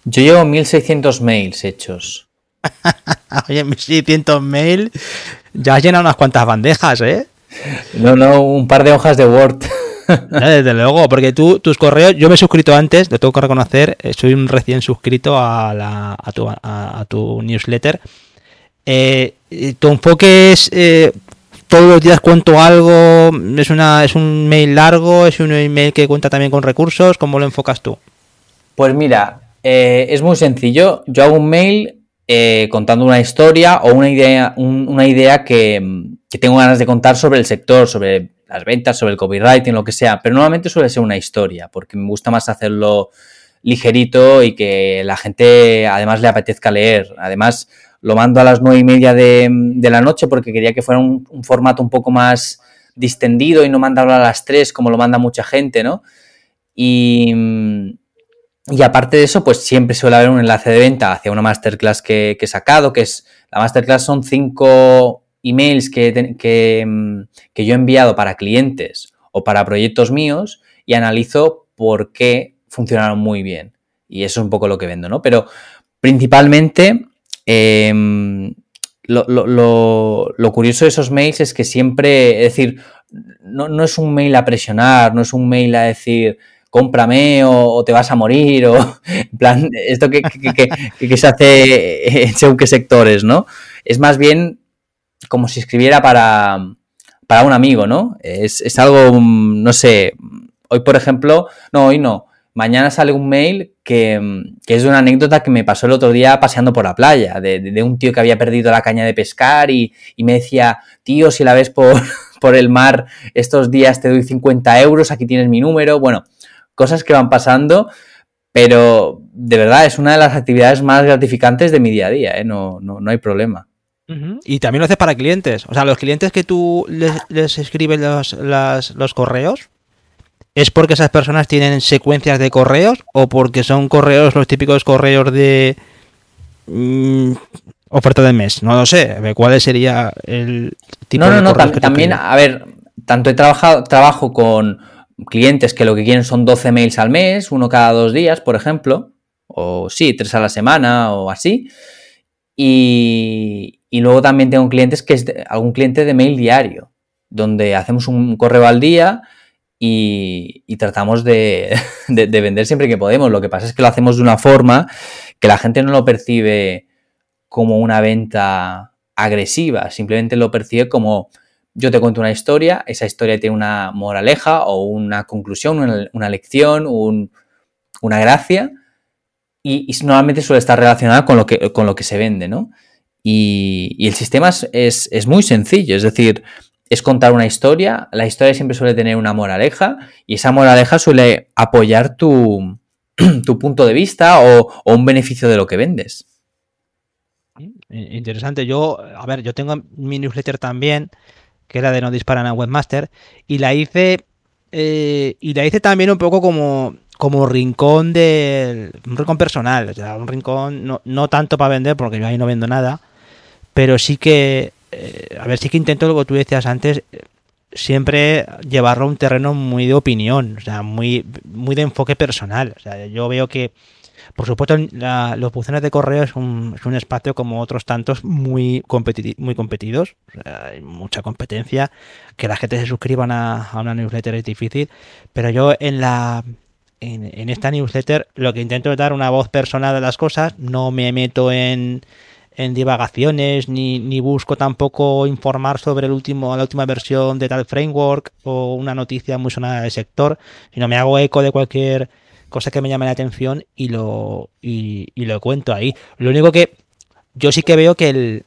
Yo llevo 1600 mails hechos. Oye, 1600 mails. Ya has llenado unas cuantas bandejas, ¿eh? No, no, un par de hojas de Word. desde luego, porque tú, tus correos, yo me he suscrito antes, lo tengo que reconocer, eh, soy un recién suscrito a, la, a, tu, a, tu newsletter. Eh, tu enfoque es eh, todos los días cuento algo, es, un mail largo, es un email que cuenta también con recursos, ¿cómo lo enfocas tú? Pues mira, es muy sencillo, yo hago un mail contando una historia o una idea, una idea que tengo ganas de contar sobre el sector, sobre las ventas, sobre el copywriting, lo que sea, pero normalmente suele ser una historia, porque me gusta más hacerlo ligerito y que la gente además le apetezca leer. Además, lo mando a las nueve y media de, la noche porque quería que fuera un, formato un poco más distendido y no mandarlo a las tres como lo manda mucha gente, ¿no? Y, y aparte de eso, pues siempre suele haber un enlace de venta hacia una masterclass que, que he sacado, que es, la masterclass son cinco emails que, que, yo he enviado para clientes o para proyectos míos y analizo por qué funcionaron muy bien. Y eso es un poco lo que vendo, ¿no? Pero principalmente em, lo, curioso de esos mails es que siempre, es decir, no, es un mail a presionar, no es un mail a decir cómprame o, te vas a morir o en plan, esto que, que se hace en según qué sectores, ¿no? Es más bien como si escribiera para, para un amigo, ¿no? Es, es, algo, no sé, hoy por ejemplo, no, hoy no, mañana sale un mail que, que es de una anécdota que me pasó el otro día paseando por la playa, de, de, un tío que había perdido la caña de pescar y, y me decía, tío, si la ves por, por el mar estos días te doy 50 euros, aquí tienes mi número, bueno, cosas que van pasando pero de verdad es una de las actividades más gratificantes de mi día a día, ¿eh? no, no, no hay problema. Y también lo haces para clientes. O sea, los clientes que tú les, les escribes los, los correos, ¿es porque esas personas tienen secuencias de correos o porque son correos, los típicos correos de mm, oferta del mes? No lo sé. ¿Cuál sería el tipo no, no, No, no, también, a ver, tanto he trabajado, trabajo con clientes que lo que quieren son 12 mails al mes, uno cada dos días, por ejemplo, o sí, tres a la semana o así. Y, y luego también tengo clientes que es algún cliente de mail diario, donde hacemos un correo al día y, tratamos de, vender siempre que podemos. Lo que pasa es que lo hacemos de una forma que la gente no lo percibe como una venta agresiva, simplemente lo percibe como yo te cuento una historia, esa historia tiene una moraleja o una conclusión, una, lección, una gracia y, normalmente suele estar relacionada con lo que, con lo que se vende, ¿no? Y, el sistema es, muy sencillo, es decir, es contar una historia, la historia siempre suele tener una moraleja y esa moraleja suele apoyar tu, punto de vista o, un beneficio de lo que vendes. Interesante. Yo, a ver, yo tengo mi newsletter también, que era de No Disparan a Webmaster, y la hice, eh, y la hice también un poco como, como rincón de un rincón personal, o sea, un rincón no, no tanto para vender, porque yo ahí no vendo nada, pero sí que, eh, a ver, sí que intento lo que tú decías antes, siempre llevarlo a un terreno muy de opinión, o sea, muy, muy de enfoque personal. O sea, yo veo que, por supuesto, los buzones de correo es un, es un, espacio como otros tantos muy, muy competidos. hay mucha competencia. Que la gente se suscriban a, a, una newsletter es difícil. Pero yo en la. En, en esta newsletter lo que intento es dar una voz personal a las cosas. No me meto en en divagaciones, ni, ni, busco tampoco informar sobre el último, la última versión de tal framework o una noticia muy sonada del sector, sino me hago eco de cualquier cosa que me llame la atención y lo, y, lo cuento ahí. Lo único que yo sí que veo que el,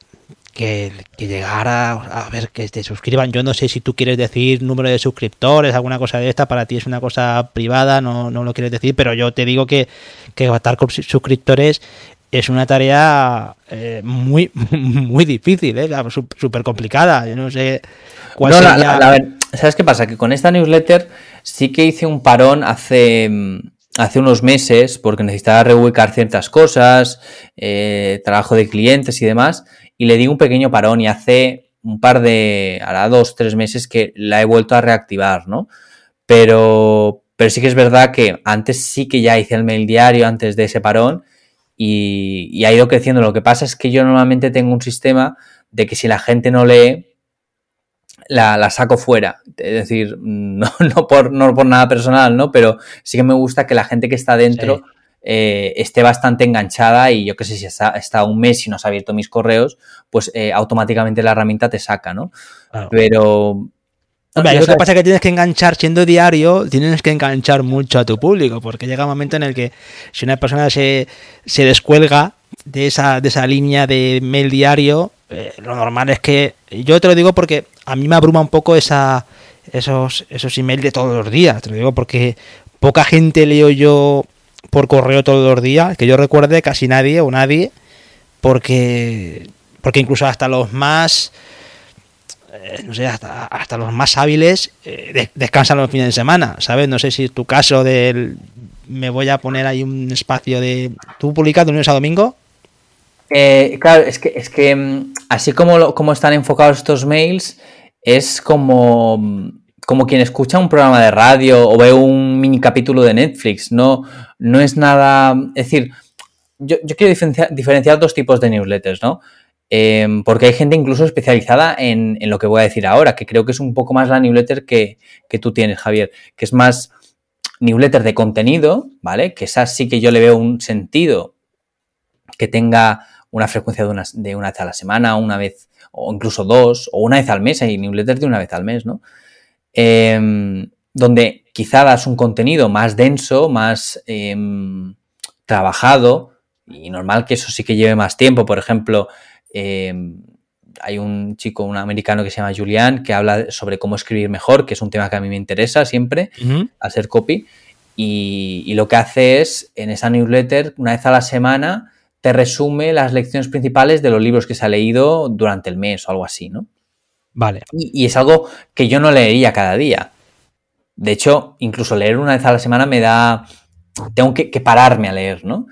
que, que llegar a, ver que te suscriban. Yo no sé si tú quieres decir número de suscriptores, alguna cosa de esta, para ti es una cosa privada, no, no lo quieres decir, pero yo te digo que, que estar con suscriptores es una tarea eh, muy, muy difícil, ¿eh? súper complicada. Yo no sé cuál sería... ¿sabes qué pasa? Que con esta newsletter sí que hice un parón hace, hace unos meses porque necesitaba reubicar ciertas cosas, eh, trabajo de clientes y demás, y le di un pequeño parón y hace un par de, ahora dos, tres meses que la he vuelto a reactivar, ¿no? Pero, pero sí que es verdad que antes sí que ya hice el mail diario antes de ese parón y, ha ido creciendo. Lo que pasa es que yo normalmente tengo un sistema de que si la gente no lee, la, saco fuera. Es decir, no, por, no por nada personal, ¿no? Pero sí que me gusta que la gente que está dentro eh, esté bastante enganchada y yo que sé, si está, un mes y no has abierto mis correos, pues eh, automáticamente la herramienta te saca, ¿no? Pero Hombre, lo que pasa es que tienes que enganchar, siendo diario, tienes que enganchar mucho a tu público, porque llega un momento en el que si una persona se, se descuelga de esa, de esa línea de mail diario, eh, lo normal es que, yo te lo digo porque a mí me abruma un poco esa, esos, esos emails de todos los días, te lo digo porque poca gente leo yo por correo todos los días, que yo recuerde casi nadie o nadie, porque, porque incluso hasta los más eh, no sé, hasta, hasta los más hábiles eh, descansan los fines de semana, ¿sabes? No sé si es tu caso del... Me voy a poner ahí un espacio de... ¿Tú publicas de lunes a domingo? Eh, claro, es que, es que mm, así como, como están enfocados estos mails, es como, mm, como quien escucha un programa de radio o ve un mini capítulo de Netflix. No, no es nada. Es decir, yo, yo quiero diferenciar, diferenciar, dos tipos de newsletters, ¿no? Em, porque hay gente incluso especializada en, lo que voy a decir ahora, que creo que es un poco más la newsletter que, tú tienes, Javier, que es más newsletter de contenido, ¿vale? Que esa sí que yo le veo un sentido que tenga una frecuencia de una, vez a la semana, una vez, o incluso dos, o una vez al mes, hay newsletters de una vez al mes, ¿no? Em, donde quizá das un contenido más denso, más em, trabajado, y normal que eso sí que lleve más tiempo, por ejemplo, Em, hay un chico, un americano que se llama Julian, que habla sobre cómo escribir mejor, que es un tema que a mí me interesa siempre, hacer copy. Y, lo que hace es, en esa newsletter, una vez a la semana, te resume las lecciones principales de los libros que se ha leído durante el mes o algo así, ¿no? Vale. Y, es algo que yo no leería cada día. De hecho, incluso leer una vez a la semana me da. Tengo que, pararme a leer, ¿no?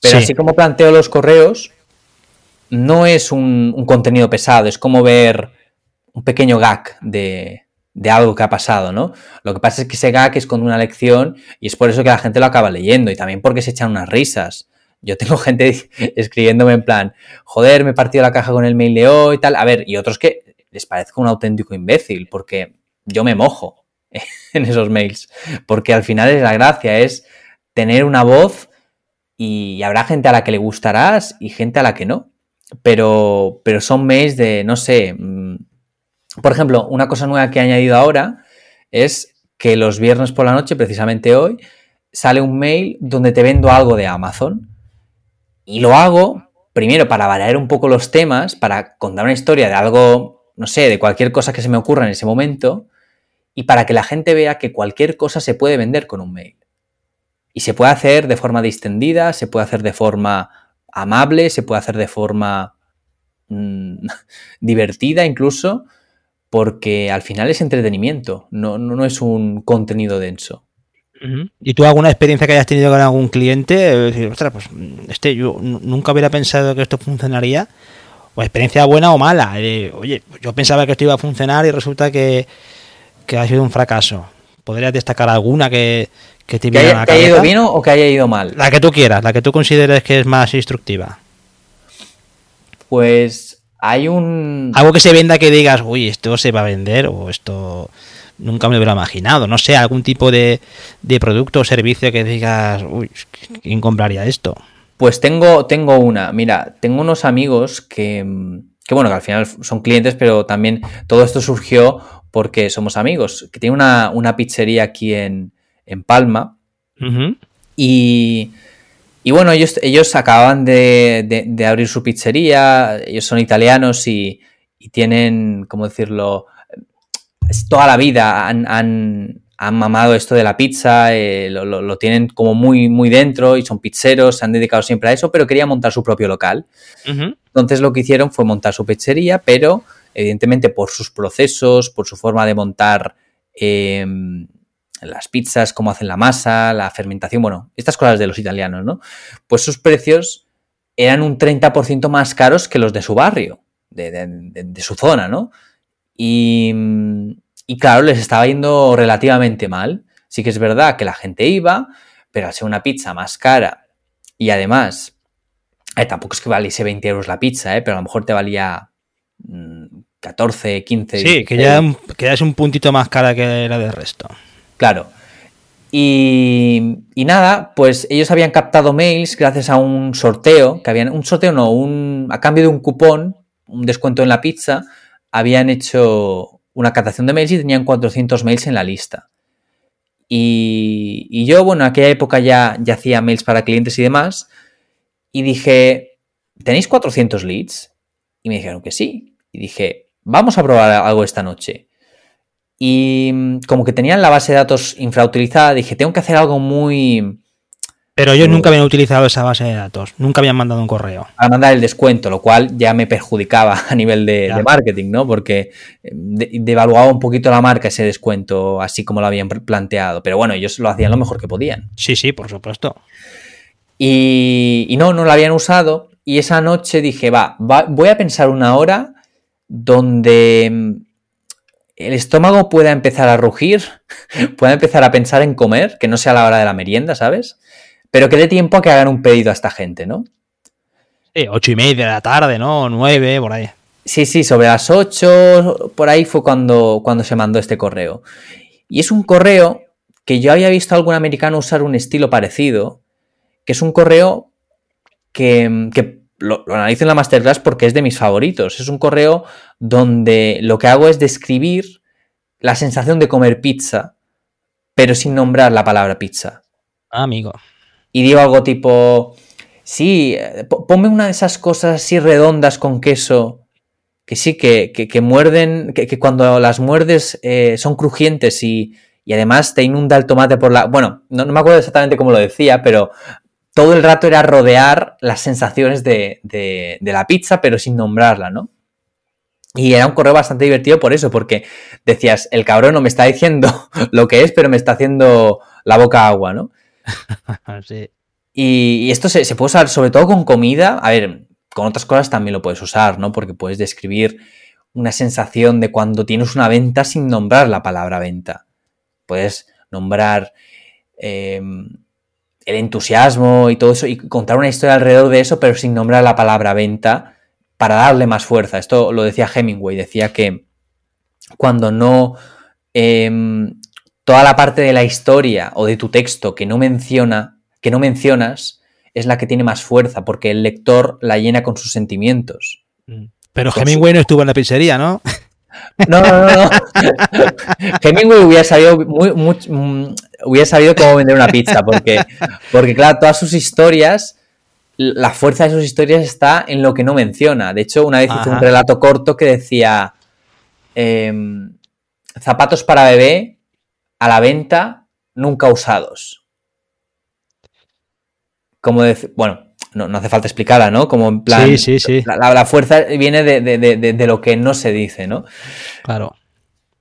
Pero así como planteo los correos, no es un, contenido pesado, es como ver un pequeño gag de, algo que ha pasado, ¿no? Lo que pasa es que ese gag es con una lección y es por eso que la gente lo acaba leyendo y también porque se echan unas risas. Yo tengo gente escribiéndome en plan, joder, me he partido la caja con el mail de hoy y tal. A ver, y otros que les parezco un auténtico imbécil porque yo me mojo en esos mails. Porque al final es la gracia, es tener una voz y habrá gente a la que le gustarás y gente a la que no pero, pero son mails de, no sé, mm, por ejemplo, una cosa nueva que he añadido ahora es que los viernes por la noche, precisamente hoy, sale un mail donde te vendo algo de Amazon y lo hago primero para variar un poco los temas, para contar una historia de algo, no sé, de cualquier cosa que se me ocurra en ese momento y para que la gente vea que cualquier cosa se puede vender con un mail. Y se puede hacer de forma distendida, se puede hacer de forma amable, se puede hacer de forma mm, divertida incluso, porque al final es entretenimiento, no, no, es un contenido denso. ¿Y tú alguna experiencia que hayas tenido con algún cliente? Decir, ostras, pues este, yo nunca hubiera pensado que esto funcionaría. O experiencia buena o mala. oye, yo pensaba que esto iba a funcionar y resulta que, que ha sido un fracaso. ¿Podrías destacar alguna que, que te haya, ido bien o que haya ido mal. La que tú quieras, la que tú consideres que es más instructiva. Pues hay un. Algo que se venda que digas, uy, esto se va a vender o esto nunca me lo hubiera imaginado. No sé, algún tipo de, producto o servicio que digas, uy, ¿quién compraría esto? Pues tengo, tengo una. Mira, tengo unos amigos que, que, bueno, que al final son clientes, pero también todo esto surgió porque somos amigos. Que tiene una, una pizzería aquí en, en Palma. y, y, bueno, ellos, ellos acaban de, abrir su pizzería, ellos son italianos y, tienen, ¿cómo decirlo? Toda la vida han, han, mamado esto de la pizza, eh, lo, tienen como muy, muy dentro y son pizzeros, se han dedicado siempre a eso, pero querían montar su propio local. Entonces lo que hicieron fue montar su pizzería, pero evidentemente por sus procesos, por su forma de montar em, las pizzas, cómo hacen la masa, la fermentación, bueno, estas cosas de los italianos, ¿no? Pues sus precios eran un 30% más caros que los de su barrio, de, su zona, ¿no? Y, y, claro, les estaba yendo relativamente mal. Sí que es verdad que la gente iba, pero al ser una pizza más cara y además, eh, tampoco es que valiese 20 euros la pizza, ¿eh? pero a lo mejor te valía 14, mm, 15. Sí, que ya, que es un puntito más cara que la del resto. Claro. Y, y, nada, pues ellos habían captado mails gracias a un sorteo, que habían, un sorteo no, un, a cambio de un cupón, un descuento en la pizza, habían hecho una captación de mails y tenían 400 mails en la lista. Y, y yo, bueno, en aquella época ya, ya hacía mails para clientes y demás, y dije, ¿tenéis 400 leads? Y me dijeron que sí. Y dije, vamos a probar algo esta noche. Y mm, como que tenían la base de datos infrautilizada, dije, tengo que hacer algo muy... Pero ellos nunca habían utilizado esa base de datos, nunca habían mandado un correo. A mandar el descuento, lo cual ya me perjudicaba a nivel de, marketing, ¿no? Porque eh, devaluaba un poquito la marca ese descuento, así como lo habían planteado. Pero bueno, ellos lo hacían lo mejor que podían. Sí, sí, por supuesto. Y, y no, no lo habían usado. Y esa noche dije, va, voy a pensar una hora donde mm, el estómago pueda empezar a rugir, pueda empezar a pensar en comer, que no sea la hora de la merienda, ¿sabes? Pero que dé tiempo a que hagan un pedido a esta gente, ¿no? Sí, ocho y media de la tarde, ¿no? Nueve, por ahí. Sí, sí, sobre las ocho, por ahí fue cuando, cuando se mandó este correo. Y es un correo que yo había visto a algún americano usar un estilo parecido, que es un correo que, lo, analizo en la masterclass porque es de mis favoritos. Es un correo donde lo que hago es describir la sensación de comer pizza, pero sin nombrar la palabra pizza. Ah, amigo. Y digo algo tipo, sí, ponme una de esas cosas así redondas con queso, que sí, que, que, muerden, que, cuando las muerdes eh, son crujientes y, y, además te inunda el tomate por la... Bueno, no, no, me acuerdo exactamente cómo lo decía, pero todo el rato era rodear las sensaciones de, la pizza, pero sin nombrarla, ¿no? Y era un correo bastante divertido por eso, porque decías, el cabrón no me está diciendo lo que es, pero me está haciendo la boca agua, ¿no? sí. Y, esto se, puede usar sobre todo con comida. A ver, con otras cosas también lo puedes usar, ¿no? Porque puedes describir una sensación de cuando tienes una venta sin nombrar la palabra venta. Puedes nombrar em, el entusiasmo y todo eso y contar una historia alrededor de eso, pero sin nombrar la palabra venta para darle más fuerza. Esto lo decía Hemingway, decía que cuando no... Em, toda la parte de la historia o de tu texto que no menciona, que no mencionas, es la que tiene más fuerza, porque el lector la llena con sus sentimientos. Mm. Pero Hemingway no estuvo en la pizzería, ¿no? No, no, no. Hemingway hubiera sabido, muy, mm, hubiera sabido cómo vender una pizza, porque, porque, claro, todas sus historias, la fuerza de sus historias está en lo que no menciona. De hecho, una vez hizo un relato corto que decía: em, zapatos para bebé a la venta, nunca usados. Como decir, bueno, no, hace falta explicarla, ¿no? Como en plan. Sí, sí, sí. La, fuerza viene de, lo que no se dice, ¿no? Claro.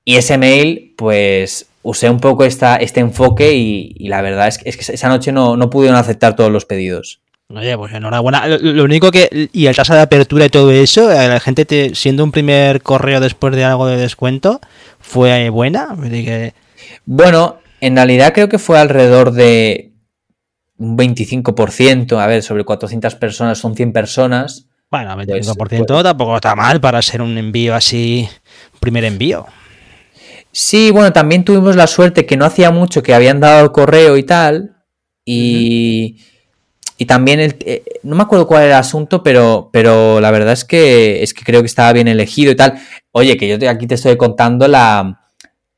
Y ese mail, pues usé un poco esta, este enfoque y, la verdad es que, es que esa noche no, no, pudieron aceptar todos los pedidos. Oye, pues enhorabuena. Lo, único que. Y el tasa de apertura y todo eso, la gente te, siendo un primer correo después de algo de descuento, ¿fue buena? Bueno, en realidad creo que fue alrededor de un 25%, a ver, sobre 400 personas son 100 personas. Bueno, 25% pues, pues tampoco está mal para ser un envío así, primer envío. Sí, bueno, también tuvimos la suerte que no hacía mucho que habían dado el correo y tal. Y, y también, el, eh, no me acuerdo cuál era el asunto, pero, pero la verdad es que, es que creo que estaba bien elegido y tal. Oye, que yo aquí te estoy contando la,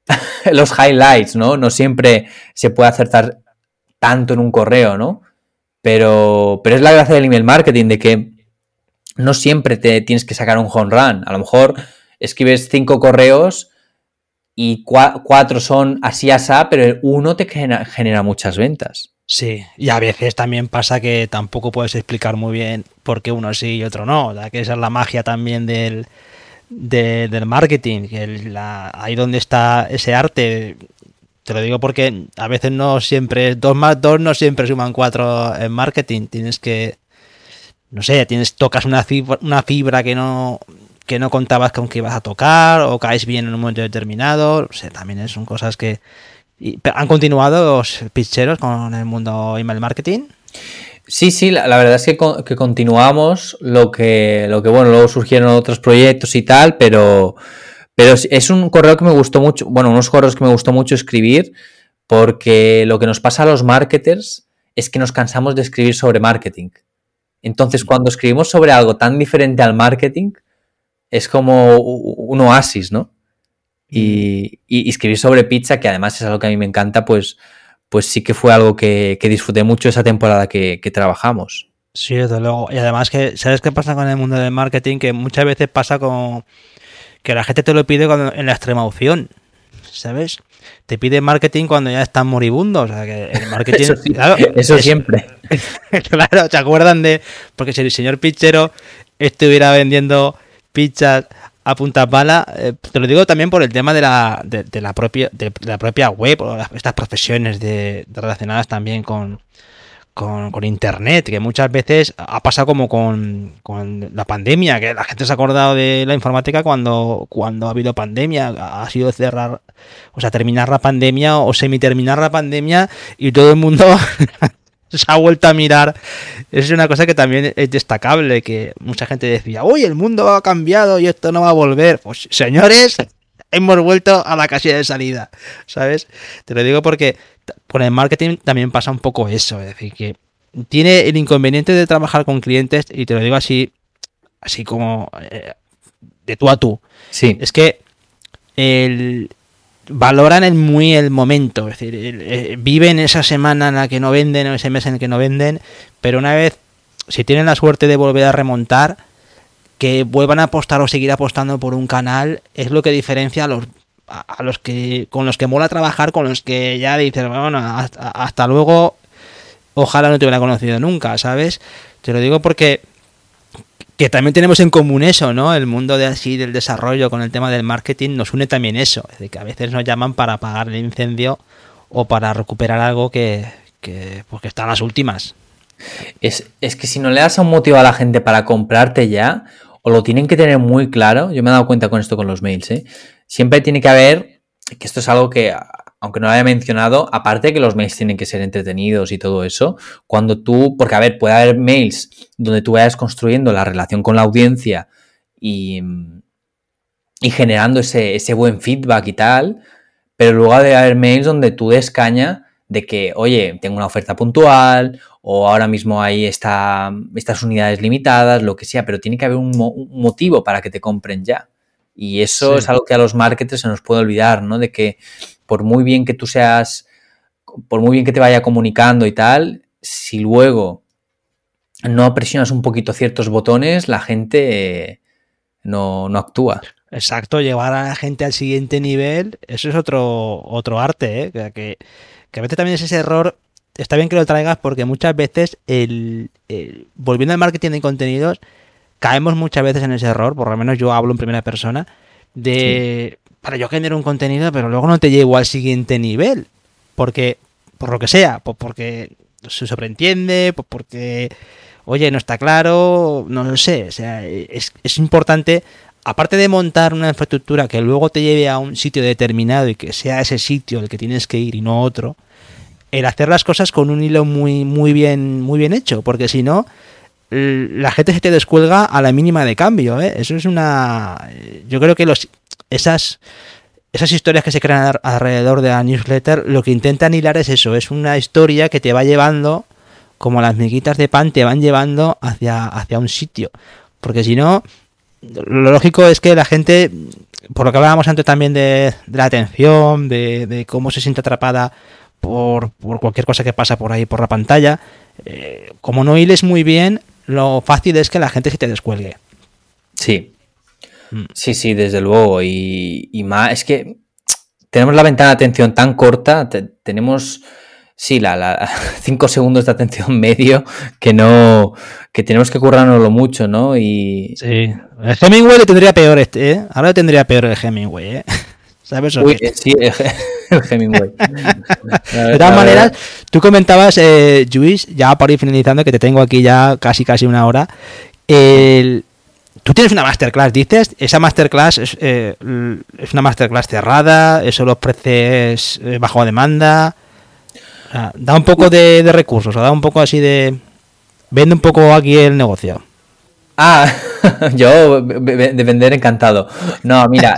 los highlights, ¿no? No siempre se puede acertar tanto en un correo, ¿no? Pero, pero es la gracia del email marketing, de que no siempre te tienes que sacar un home run. A lo mejor escribes cinco correos y cuatro son así asá, pero uno te genera, muchas ventas. Sí, y a veces también pasa que tampoco puedes explicar muy bien por qué uno sí y otro no. que esa es la magia también del, del marketing, que ahí donde está ese arte. Te lo digo porque a veces no siempre, dos más dos no siempre suman cuatro en marketing. Tienes que, no sé, tienes, tocas una fibra, una fibra que no, que no contabas con que ibas a tocar, o caes bien en un momento determinado. O sea, también son cosas que. ¿Han continuado los pitcheros con el mundo email marketing? Sí, sí, la, verdad es que, que, continuamos lo que, lo que, bueno, luego surgieron otros proyectos y tal, pero, pero es un correo que me gustó mucho, bueno, unos correos que me gustó mucho escribir, porque lo que nos pasa a los marketers es que nos cansamos de escribir sobre marketing. Entonces, cuando escribimos sobre algo tan diferente al marketing, es como un oasis, ¿no? Y, y, escribir sobre pizza, que además es algo que a mí me encanta, pues, pues sí que fue algo que, disfruté mucho esa temporada que, trabajamos. Sí, desde luego. Y además que, ¿sabes qué pasa con el mundo del marketing? Que muchas veces pasa con que la gente te lo pide cuando, en la extrema opción, ¿sabes? Te pide marketing cuando ya están moribundos. O sea, que el marketing. eso, claro, eso siempre. claro, ¿se acuerdan de.? Porque si el señor Pichero estuviera vendiendo pizzas a punta. Eh, te lo digo también por el tema de la, de, la, propia, de, la propia web o estas profesiones de, relacionadas también con, con, Internet, que muchas veces ha pasado como con, con, la pandemia, que la gente se ha acordado de la informática cuando, cuando ha habido pandemia, ha sido cerrar, o sea, terminar la pandemia o semi-terminar la pandemia y todo el mundo se ha vuelto a mirar. Es una cosa que también es destacable, que mucha gente decía, uy, el mundo ha cambiado y esto no va a volver. Pues señores, hemos vuelto a la casilla de salida, ¿sabes? Te lo digo porque con el marketing también pasa un poco eso, es decir, que tiene el inconveniente de trabajar con clientes, y te lo digo así, así como eh, de tú a tú. Sí. Es que el, valoran el muy el momento, es decir, eh, viven esa semana en la que no venden o ese mes en el que no venden, pero una vez, si tienen la suerte de volver a remontar, que vuelvan a apostar o seguir apostando por un canal, es lo que diferencia a los a, los que con los que mola trabajar, con los que ya dices, bueno, hasta, hasta luego, ojalá no te hubiera conocido nunca, ¿sabes? Te lo digo porque que también tenemos en común eso, ¿no? El mundo de así del desarrollo con el tema del marketing nos une también eso, es decir, que a veces nos llaman para apagar el incendio o para recuperar algo que, que pues que está en las últimas. Es, es, que si no le das un motivo a la gente para comprarte ya, o lo tienen que tener muy claro, yo me he dado cuenta con esto con los mails, ¿eh? siempre tiene que haber, que esto es algo que aunque no lo haya mencionado, aparte de que los mails tienen que ser entretenidos y todo eso, cuando tú, porque a ver, puede haber mails donde tú vayas construyendo la relación con la audiencia y, y generando ese, ese, buen feedback y tal, pero luego de haber mails donde tú des caña de que, oye, tengo una oferta puntual o ahora mismo hay esta, estas unidades limitadas, lo que sea, pero tiene que haber un, motivo para que te compren ya. Y eso es algo que a los marketers se nos puede olvidar, ¿no? De que por muy bien que tú seas, por muy bien que te vaya comunicando y tal, si luego no presionas un poquito ciertos botones, la gente no, actúa. Exacto, llevar a la gente al siguiente nivel, eso es otro, otro arte, ¿eh? que, que, a veces también es ese error, está bien que lo traigas porque muchas veces, el, volviendo al marketing de contenidos, caemos muchas veces en ese error, por lo menos yo hablo en primera persona, de para yo genero un contenido, pero luego no te llevo al siguiente nivel. Porque, por lo que sea, pues porque se sobreentiende, pues porque, oye, no está claro, no lo sé. O sea, es, es importante, aparte de montar una infraestructura que luego te lleve a un sitio determinado y que sea ese sitio el que tienes que ir y no otro, el hacer las cosas con un hilo muy, muy bien, muy bien hecho, porque si no, la gente se te descuelga a la mínima de cambio. ¿eh? Eso es una. Yo creo que los, esas, esas historias que se crean alrededor de la newsletter, lo que intentan hilar es eso, es una historia que te va llevando, como las miguitas de pan, te van llevando hacia, hacia un sitio. Porque si no, lo lógico es que la gente, por lo que hablábamos antes también de, la atención, de, cómo se siente atrapada por, cualquier cosa que pasa por ahí por la pantalla, eh, como no hiles muy bien, lo fácil es que la gente se te descuelgue. Sí. Sí, sí, desde luego. Y, más, es que tenemos la ventana de atención tan corta, tenemos sí, la, cinco segundos de atención medio que no, que tenemos que currárnoslo mucho, ¿no? Y... Sí, el Hemingway le tendría peor este, ¿eh? Ahora le tendría peor el Hemingway, ¿eh? ¿Sabes? Uy, sí, el, Hemingway. de todas maneras, tú comentabas, eh, Luis, ya para ir finalizando, que te tengo aquí ya casi casi una hora, el Tú tienes una masterclass, dices, esa masterclass es, eh, una masterclass cerrada, eso lo ofreces eh, bajo demanda. da un poco de, recursos, o da un poco así de. Vende un poco aquí el negocio. Ah, yo de vender encantado. No, mira,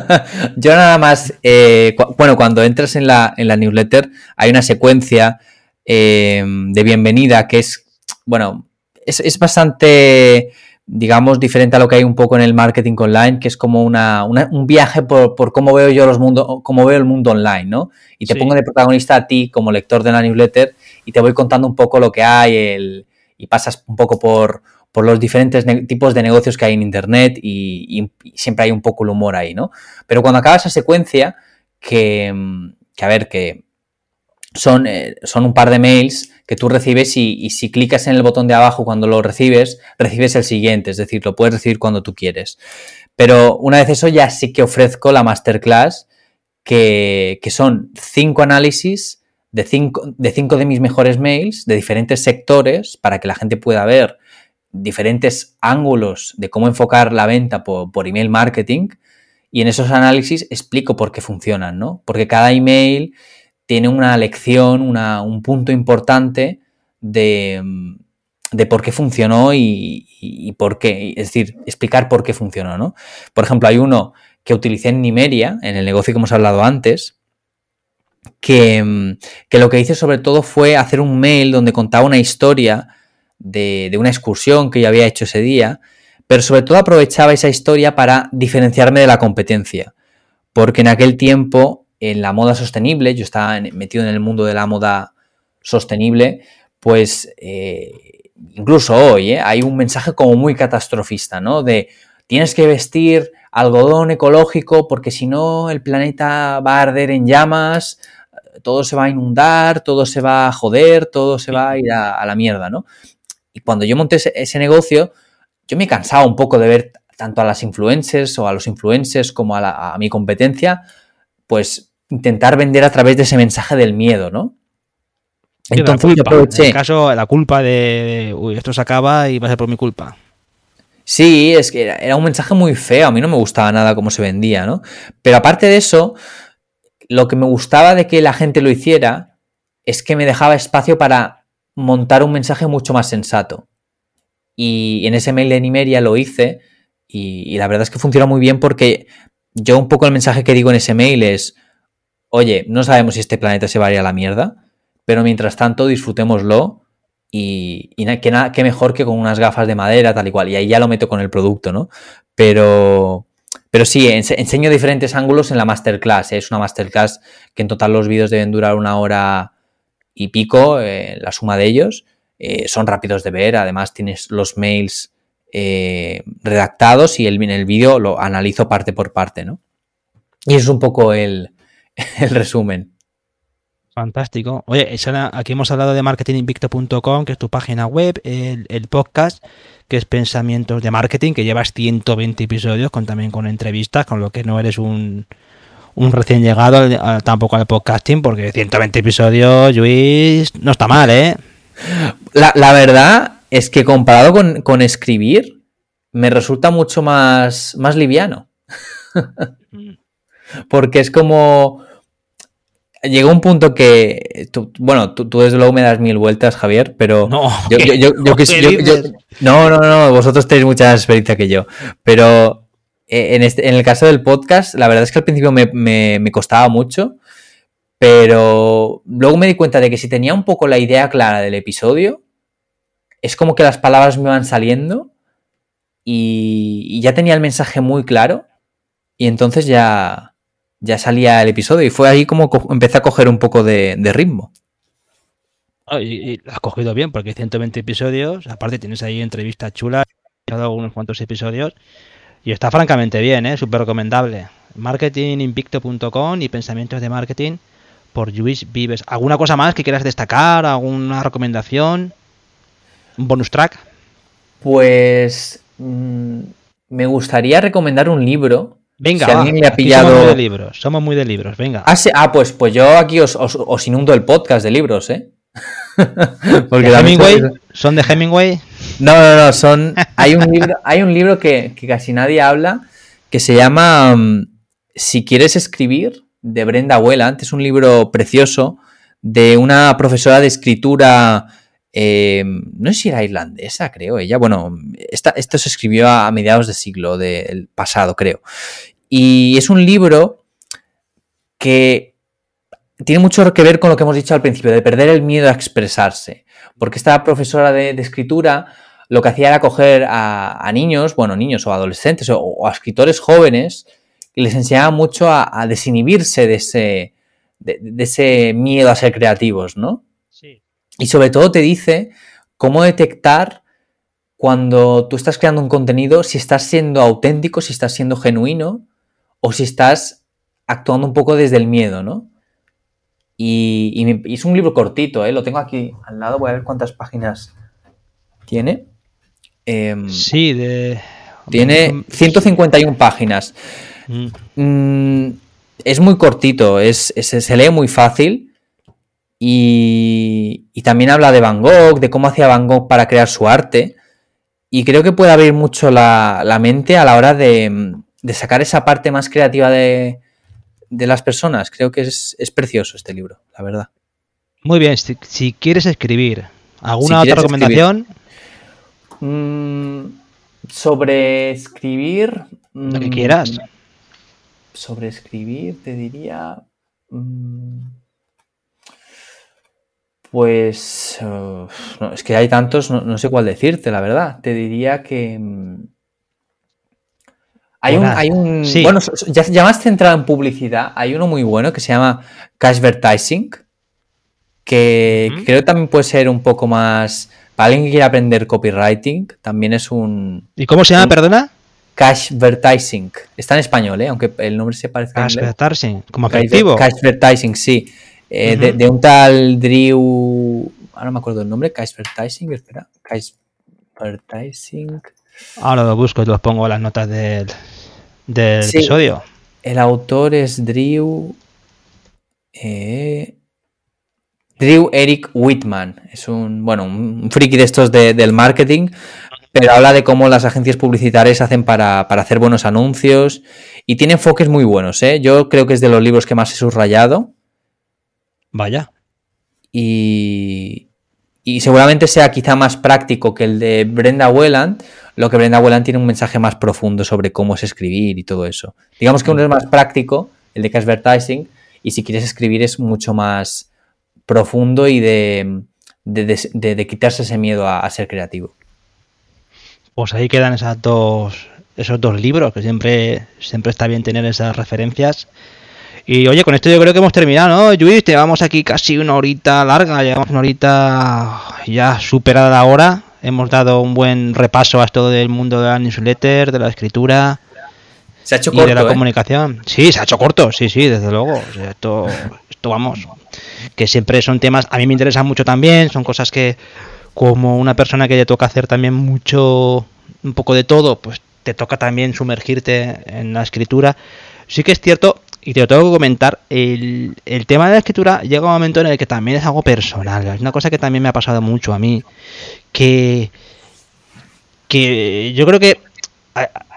yo nada más, eh, bueno, cuando entras en la, en la newsletter hay una secuencia de bienvenida que es, bueno, es, es bastante digamos, diferente a lo que hay un poco en el marketing online, que es como una, un viaje por, por, cómo veo yo los mundo, cómo veo el mundo online, ¿no? Y te pongo de protagonista a ti como lector de la newsletter y te voy contando un poco lo que hay el, y pasas un poco por, por los diferentes tipos de negocios que hay en Internet y, siempre hay un poco el humor ahí, ¿no? Pero cuando acaba esa secuencia, que, que a ver, que son, eh, son un par de mails que tú recibes y, si clicas en el botón de abajo cuando lo recibes, recibes el siguiente, es decir, lo puedes recibir cuando tú quieres. Pero una vez eso ya sí que ofrezco la masterclass, que, son cinco análisis de cinco, de cinco de mis mejores mails de diferentes sectores para que la gente pueda ver diferentes ángulos de cómo enfocar la venta por, por email marketing. Y en esos análisis explico por qué funcionan, ¿no? Porque cada email tiene una lección, un punto importante de, por qué funcionó y, por qué, es decir, explicar por qué funcionó, ¿no? Por ejemplo, hay uno que utilicé en Nimeria, en el negocio que hemos hablado antes, que, lo que hice sobre todo fue hacer un mail donde contaba una historia de, de, una excursión que yo había hecho ese día, pero sobre todo aprovechaba esa historia para diferenciarme de la competencia, porque en aquel tiempo en la moda sostenible, yo estaba metido en el mundo de la moda sostenible, pues eh, incluso hoy eh, hay un mensaje como muy catastrofista, ¿no? De tienes que vestir algodón ecológico porque si no el planeta va a arder en llamas, todo se va a inundar, todo se va a joder, todo se va a ir a, la mierda, ¿no? Y cuando yo monté ese, negocio, yo me cansaba un poco de ver tanto a las influencers o a los influencers como a, a mi competencia, pues intentar vender a través de ese mensaje del miedo, ¿no? Entonces yo aproveché. En el caso, la culpa de, uy, esto se acaba y va a ser por mi culpa. Sí, es que era, un mensaje muy feo, a mí no me gustaba nada cómo se vendía, ¿no? Pero aparte de eso, lo que me gustaba de que la gente lo hiciera es que me dejaba espacio para montar un mensaje mucho más sensato. Y en ese mail de Nimeria lo hice y, y la verdad es que funcionó muy bien porque yo un poco el mensaje que digo en ese mail es, oye, no sabemos si este planeta se va a ir a la mierda, pero mientras tanto disfrutémoslo y, y que, mejor que con unas gafas de madera, tal y cual. Y ahí ya lo meto con el producto, ¿no? Pero, pero sí, enseño diferentes ángulos en la masterclass. ¿eh? Es una masterclass que en total los vídeos deben durar una hora y pico, eh, la suma de ellos. Eh, son rápidos de ver, además tienes los mails redactados y el, en el vídeo lo analizo parte por parte, ¿no? Y es un poco el, el resumen. Fantástico. Oye, aquí hemos hablado de marketinginvicto.com, que es tu página web, el, podcast, que es Pensamientos de Marketing, que llevas 120 episodios, con también con entrevistas, con lo que no eres un, un recién llegado tampoco al podcasting, porque 120 episodios, Luis, no está mal, ¿eh? La, verdad es que comparado con, con, escribir, me resulta mucho más, más liviano. Porque es como... Llegó un punto que, bueno, tú, desde luego me das mil vueltas, Javier, pero no, yo, no, no, no, vosotros tenéis mucha más experiencia que yo, pero eh, en, este, en el caso del podcast, la verdad es que al principio me, me costaba mucho, pero luego me di cuenta de que si tenía un poco la idea clara del episodio, es como que las palabras me van saliendo y, y ya tenía el mensaje muy claro y entonces ya, ya salía el episodio y fue ahí como empecé a coger un poco de, ritmo. Ah, y, lo has cogido bien porque hay 120 episodios, aparte tienes ahí entrevistas chulas, he dado unos cuantos episodios y está francamente bien, ¿eh? súper recomendable. Marketinginvicto.com y pensamientos de por Luis Vives. ¿Alguna cosa más que quieras destacar? ¿Alguna recomendación? ¿Un bonus track? Pues mm, me gustaría recomendar un libro. Venga, si alguien le ha pillado... somos muy de libros, somos muy de libros, venga. Ah, sí, ah pues, pues yo aquí os, os, os, inundo el podcast de libros, ¿eh? Porque ¿De Hemingway? ¿Son de Hemingway? No, no, no, son. Hay un libro, hay un libro que, que casi nadie habla que se llama um, Si quieres escribir, de Brenda Welland. Es un libro precioso de una profesora de escritura. Eh, no sé si era irlandesa, creo ella. Bueno, esta, esto se escribió a, mediados del siglo del pasado, creo. Y es un libro que tiene mucho que ver con lo que hemos dicho al principio, de perder el miedo a expresarse. Porque esta profesora de, de escritura lo que hacía era coger a, niños, bueno, niños o adolescentes o, a escritores jóvenes y les enseñaba mucho a, desinhibirse de ese, de, ese miedo a ser creativos, ¿no? Sí. Y sobre todo te dice cómo detectar cuando tú estás creando un contenido, si estás siendo auténtico, si estás siendo genuino o si estás actuando un poco desde el miedo, ¿no? Y, y es un libro cortito, ¿eh? lo tengo aquí al lado, voy a ver cuántas páginas tiene. Em, sí, de... Tiene 151 páginas. Mm. Mm, es muy cortito, es, se lee muy fácil. Y, también habla de Van Gogh, de cómo hacía Van Gogh para crear su arte. Y creo que puede abrir mucho la, mente a la hora de, sacar esa parte más creativa de, las personas. Creo que es, precioso este libro, la verdad. Muy bien, si, quieres escribir, ¿alguna otra recomendación? Mm, sobre escribir. Lo que quieras. Mm, sobre escribir, te diría. Mm, pues. es que hay tantos, no, sé cuál decirte, la verdad. Te diría que. Hay un, hay un bueno, ya, más centrado en publicidad, hay uno muy bueno que se llama Cashvertising, que creo que también puede ser un poco más para alguien que quiera aprender copywriting, también es un. ¿Y cómo se llama, perdona? Cashvertising. Está en español, ¿eh? aunque el nombre se parece a Cashvertising, como afectivo. Cashvertising, sí. Eh, de, un tal Drew. Ahora no me acuerdo el nombre. Cashvertising, espera. Cashvertising. Ahora lo busco y los pongo en las notas del, del episodio. El autor es Drew. Eh, Drew Eric Whitman. Es un, bueno, un friki de estos del marketing, pero habla de cómo las agencias publicitarias hacen para, hacer buenos anuncios y tiene enfoques muy buenos. ¿eh? Yo creo que es de los libros que más he subrayado. Vaya. Y, y seguramente sea quizá más práctico que el de Brenda Welland, lo que Brenda Welland tiene un mensaje más profundo sobre cómo es escribir y todo eso. Digamos que uno es más práctico, el de Advertising, y si quieres escribir es mucho más profundo y de, de, quitarse ese miedo a, ser creativo. Pues ahí quedan esas dos, esos dos libros, que siempre, siempre está bien tener esas referencias. Y oye, con esto yo creo que hemos terminado, ¿no? Luis, llevamos aquí casi una horita larga, llevamos una horita ya superada la hora. Hemos dado un buen repaso a todo el mundo de la newsletter, de la escritura. Se ha hecho corto, y de la ¿eh? comunicación. Sí, se ha hecho corto, sí, sí, desde luego. esto, esto vamos, que siempre son temas, a mí me interesan mucho también, son cosas que como una persona que le toca hacer también mucho, un poco de todo, pues te toca también sumergirte en la escritura. Sí que es cierto, y te lo tengo que comentar, el, el tema de la escritura llega un momento en el que también es algo personal, es una cosa que también me ha pasado mucho a mí, que, que yo creo que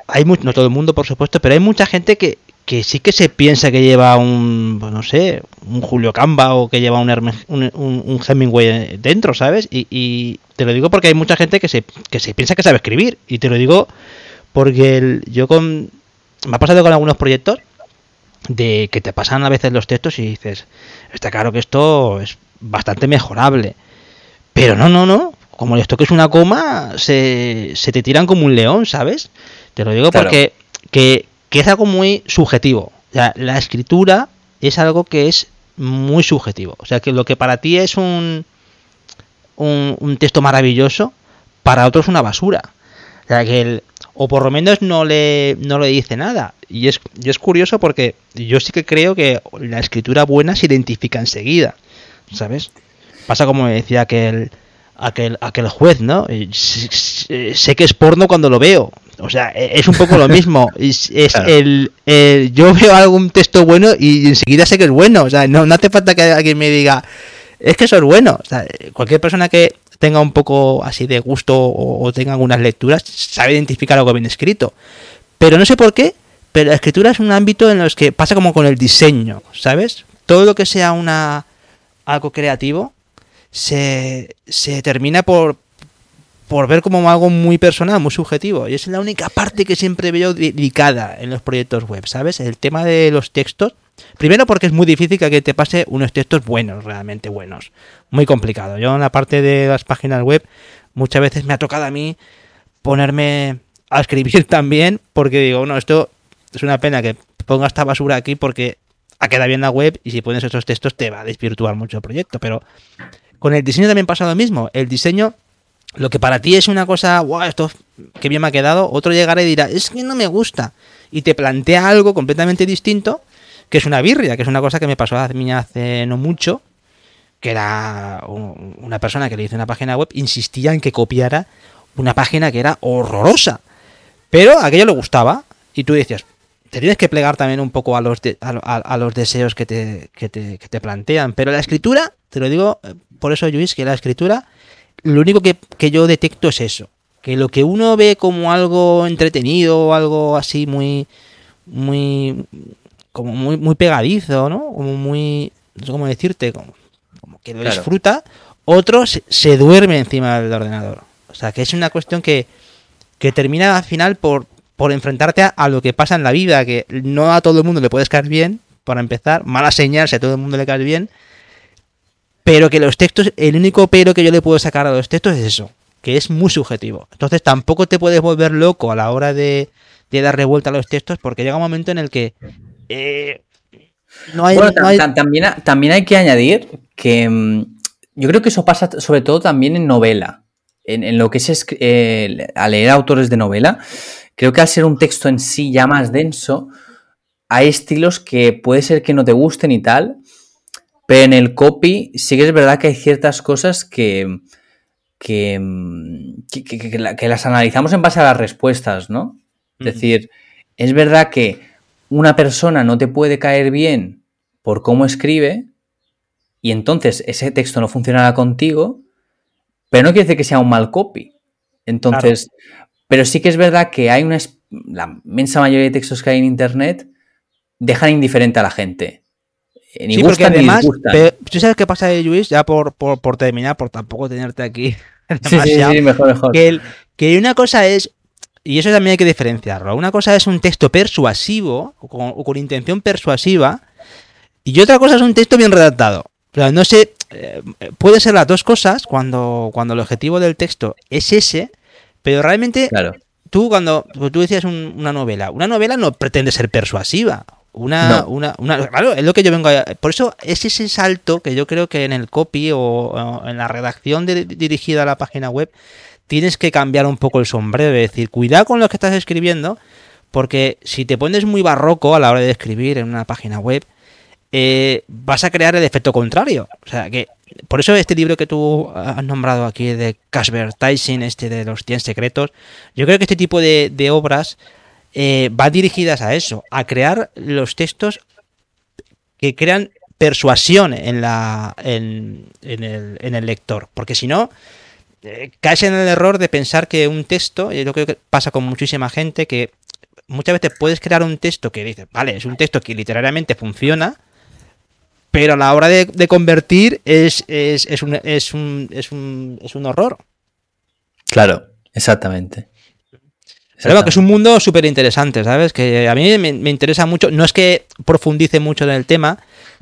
hay, mucho, no todo el mundo por supuesto, pero hay mucha gente que, que sí que se piensa que lleva un, pues no sé, un Julio Camba o que lleva un, un, Hemingway dentro, ¿sabes? Y, te lo digo porque hay mucha gente que se, que se piensa que sabe escribir. Y te lo digo porque yo con... Me ha pasado con algunos proyectos de que te pasan a veces los textos y dices, está claro que esto es bastante mejorable. Pero no, no, no. Como esto que es una coma, se, se te tiran como un león, ¿sabes? Te lo digo porque que, que es algo muy subjetivo. la escritura es algo que es muy subjetivo. O sea, que lo que para ti es un, un, texto maravilloso, para otros es una basura. O sea, que o por lo menos no le, no le dice nada. Y es, y es curioso porque yo sí que creo que la escritura buena se identifica enseguida, ¿sabes? Pasa como me decía aquel, aquel, aquel juez, ¿no? Sé que es porno cuando lo veo. O sea, e, es un poco lo mismo. Es, el, yo veo algún texto bueno y enseguida sé que es bueno. O sea, no, no hace falta que alguien me diga, es que eso es bueno. O sea, cualquier persona que tenga un poco así de gusto o, tenga algunas lecturas sabe identificar algo bien escrito. Pero no sé por qué, pero la escritura es un ámbito en los que pasa como con el diseño, ¿sabes? Todo lo que sea una algo creativo se, se termina por, por ver como algo muy personal, muy subjetivo. Y es la única parte que siempre veo dedicada en los proyectos web, ¿sabes? El tema de los textos. Primero porque es muy difícil que te pase unos textos buenos, realmente buenos. Muy complicado. Yo en la parte de las páginas web muchas veces me ha tocado a mí ponerme a escribir también porque digo, bueno, esto es una pena que ponga esta basura aquí porque ha quedado bien la web y si pones esos textos te va a desvirtuar mucho el proyecto. Pero con el diseño también pasa lo mismo. El diseño, lo que para ti es una cosa, wow, esto que bien me ha quedado, otro llegará y dirá, es que no me gusta. Y te plantea algo completamente distinto, que es una birria, que es una cosa que me pasó a mí hace no mucho, que era una persona que le hizo una página web, insistía en que copiara una página que era horrorosa. Pero a aquello le gustaba. Y tú decías, te tienes que plegar también un poco a los, a, los deseos que te, que te, plantean. Pero la escritura, te lo digo eh, por eso, Luis, que la escritura, lo único que, yo detecto es eso. Que lo que uno ve como algo entretenido, algo así muy, muy, como muy, muy pegadizo, ¿no? Como muy, no sé cómo decirte, como, que lo disfruta, otro se, duerme encima del ordenador. O sea, que es una cuestión que, que termina al final por, por enfrentarte a, lo que pasa en la vida, que no a todo el mundo le puedes caer bien, para empezar, mala señal si a todo el mundo le cae bien, pero que los textos, el único pero que yo le puedo sacar a los textos es eso, que es muy subjetivo. Entonces tampoco te puedes volver loco a la hora de, de dar revuelta a los textos, porque llega un momento en el que eh, no hay, También, también hay que añadir que mm, yo creo que eso pasa sobre todo también en novela. En, lo que es eh, a leer autores de novela, Creo que al ser un texto en sí ya más denso, hay estilos que puede ser que no te gusten y tal, pero en el copy sí que es verdad que hay ciertas cosas que, que, que, las analizamos en base a las respuestas, ¿no? Es decir, es verdad que una persona no te puede caer bien por cómo escribe y entonces ese texto no funcionará contigo, pero no quiere decir que sea un mal copy. Entonces, pero sí que es verdad que hay una. La inmensa mayoría de textos que hay en internet dejan indiferente a la gente. Ni sí, porque además, ¿tú sabes qué pasa, Luis? Ya por, por, terminar, por tampoco tenerte aquí. Sí, sí, sí, mejor, mejor. Que, que una cosa es y eso también hay que diferenciarlo. Una cosa es un texto persuasivo o con, intención persuasiva y otra cosa es un texto bien redactado. Pero no sé, eh, puede ser las dos cosas cuando, cuando el objetivo del texto es ese, pero realmente, tú cuando tú decías una novela, una novela no pretende ser persuasiva. Una, una, una, claro, es lo que yo vengo a... Por eso es ese salto que yo creo que en el copy o, en la redacción dirigida a la página web tienes que cambiar un poco el sombrero, es decir, cuidado con lo que estás escribiendo, porque si te pones muy barroco a la hora de escribir en una página web, eh, vas a crear el efecto contrario. O sea, que por eso este libro que tú has nombrado aquí de Casper Tyson, este de los 100 secretos, yo creo que este tipo de, obras eh, van dirigidas a eso, a crear los textos que crean persuasión en, la, en, el, en el, lector, porque si no, eh, caes en el error de pensar que un texto, y yo creo que pasa con muchísima gente, que muchas veces puedes crear un texto que dice, vale, es un texto que literalmente funciona, pero a la hora de, convertir es, es, un, es, un, es, un, es un horror. Claro, exactamente. Creo que es un mundo súper interesante, ¿sabes? Que a mí me, interesa mucho. No es que profundice mucho en el tema,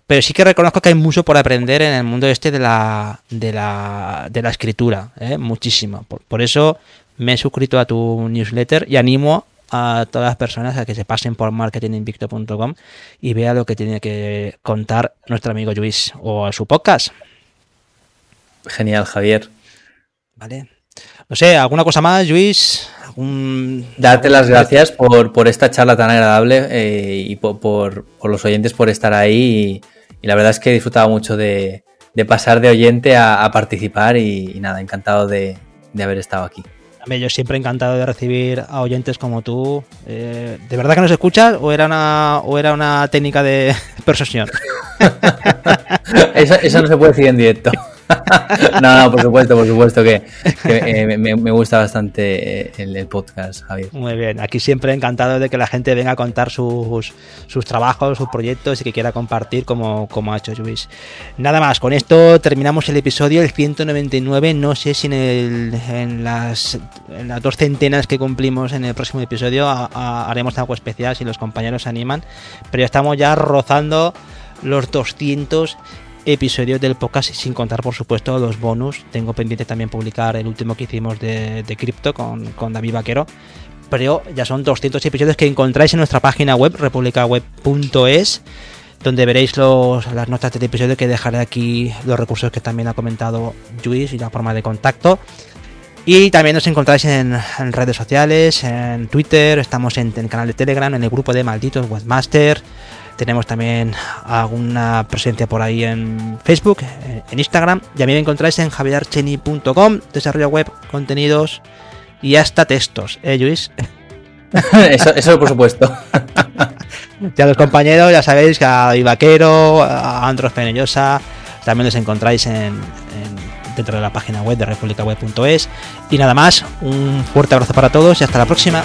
pero sí que reconozco que hay mucho por aprender en el mundo este de la, de la, de la escritura. ¿eh? Muchísimo. Por, por, eso me he suscrito a tu newsletter y animo a todas las personas a que se pasen por marketinginvicto.com y vea lo que tiene que contar nuestro amigo Luis o a su podcast. Genial, Javier. Vale. No sé, ¿alguna cosa más, Luis? Darte las gracias por, esta charla tan agradable eh, y por, los oyentes por estar ahí. Y, la verdad es que he disfrutado mucho de, pasar de oyente a, participar y, nada, encantado de, haber estado aquí. Yo siempre encantado de recibir a oyentes como tú. Eh, ¿De verdad que nos escuchas o era una, o era una técnica de persuasión? eso no se puede decir en directo. no, no, por supuesto, por supuesto que, eh, me, gusta bastante eh, el, podcast, Javier. Muy bien, aquí siempre encantado de que la gente venga a contar sus, sus trabajos, sus proyectos y que quiera compartir como, como ha hecho Luis. Nada más, con esto terminamos el episodio, el 199. No sé si en, las, las dos centenas que cumplimos en el próximo episodio haremos algo especial si los compañeros se animan, pero ya estamos ya rozando los 200 episodios del podcast, sin contar, por supuesto, los bonus. Tengo pendiente también publicar el último que hicimos de, de Crypto con, con David Vaquero. Pero ya son 200 episodios que encontráis en nuestra página web, republicaweb.es, donde veréis los, las notas del episodio que dejaré aquí los recursos que también ha comentado Luis y la forma de contacto. Y también nos encontráis en, redes sociales, en Twitter, estamos en, en, el canal de Telegram, en el grupo de Malditos Webmaster, tenemos también alguna presencia por ahí en Facebook, en Instagram. Y a mí me encontráis en javierarcheni.com, desarrollo web, contenidos y hasta textos, ¿eh, Luis? eso, eso por supuesto. ya los compañeros, ya sabéis que a Ivaquero, a Andros Penellosa, también los encontráis en, dentro de la página web de republicaweb.es. Y nada más, un fuerte abrazo para todos y hasta la próxima.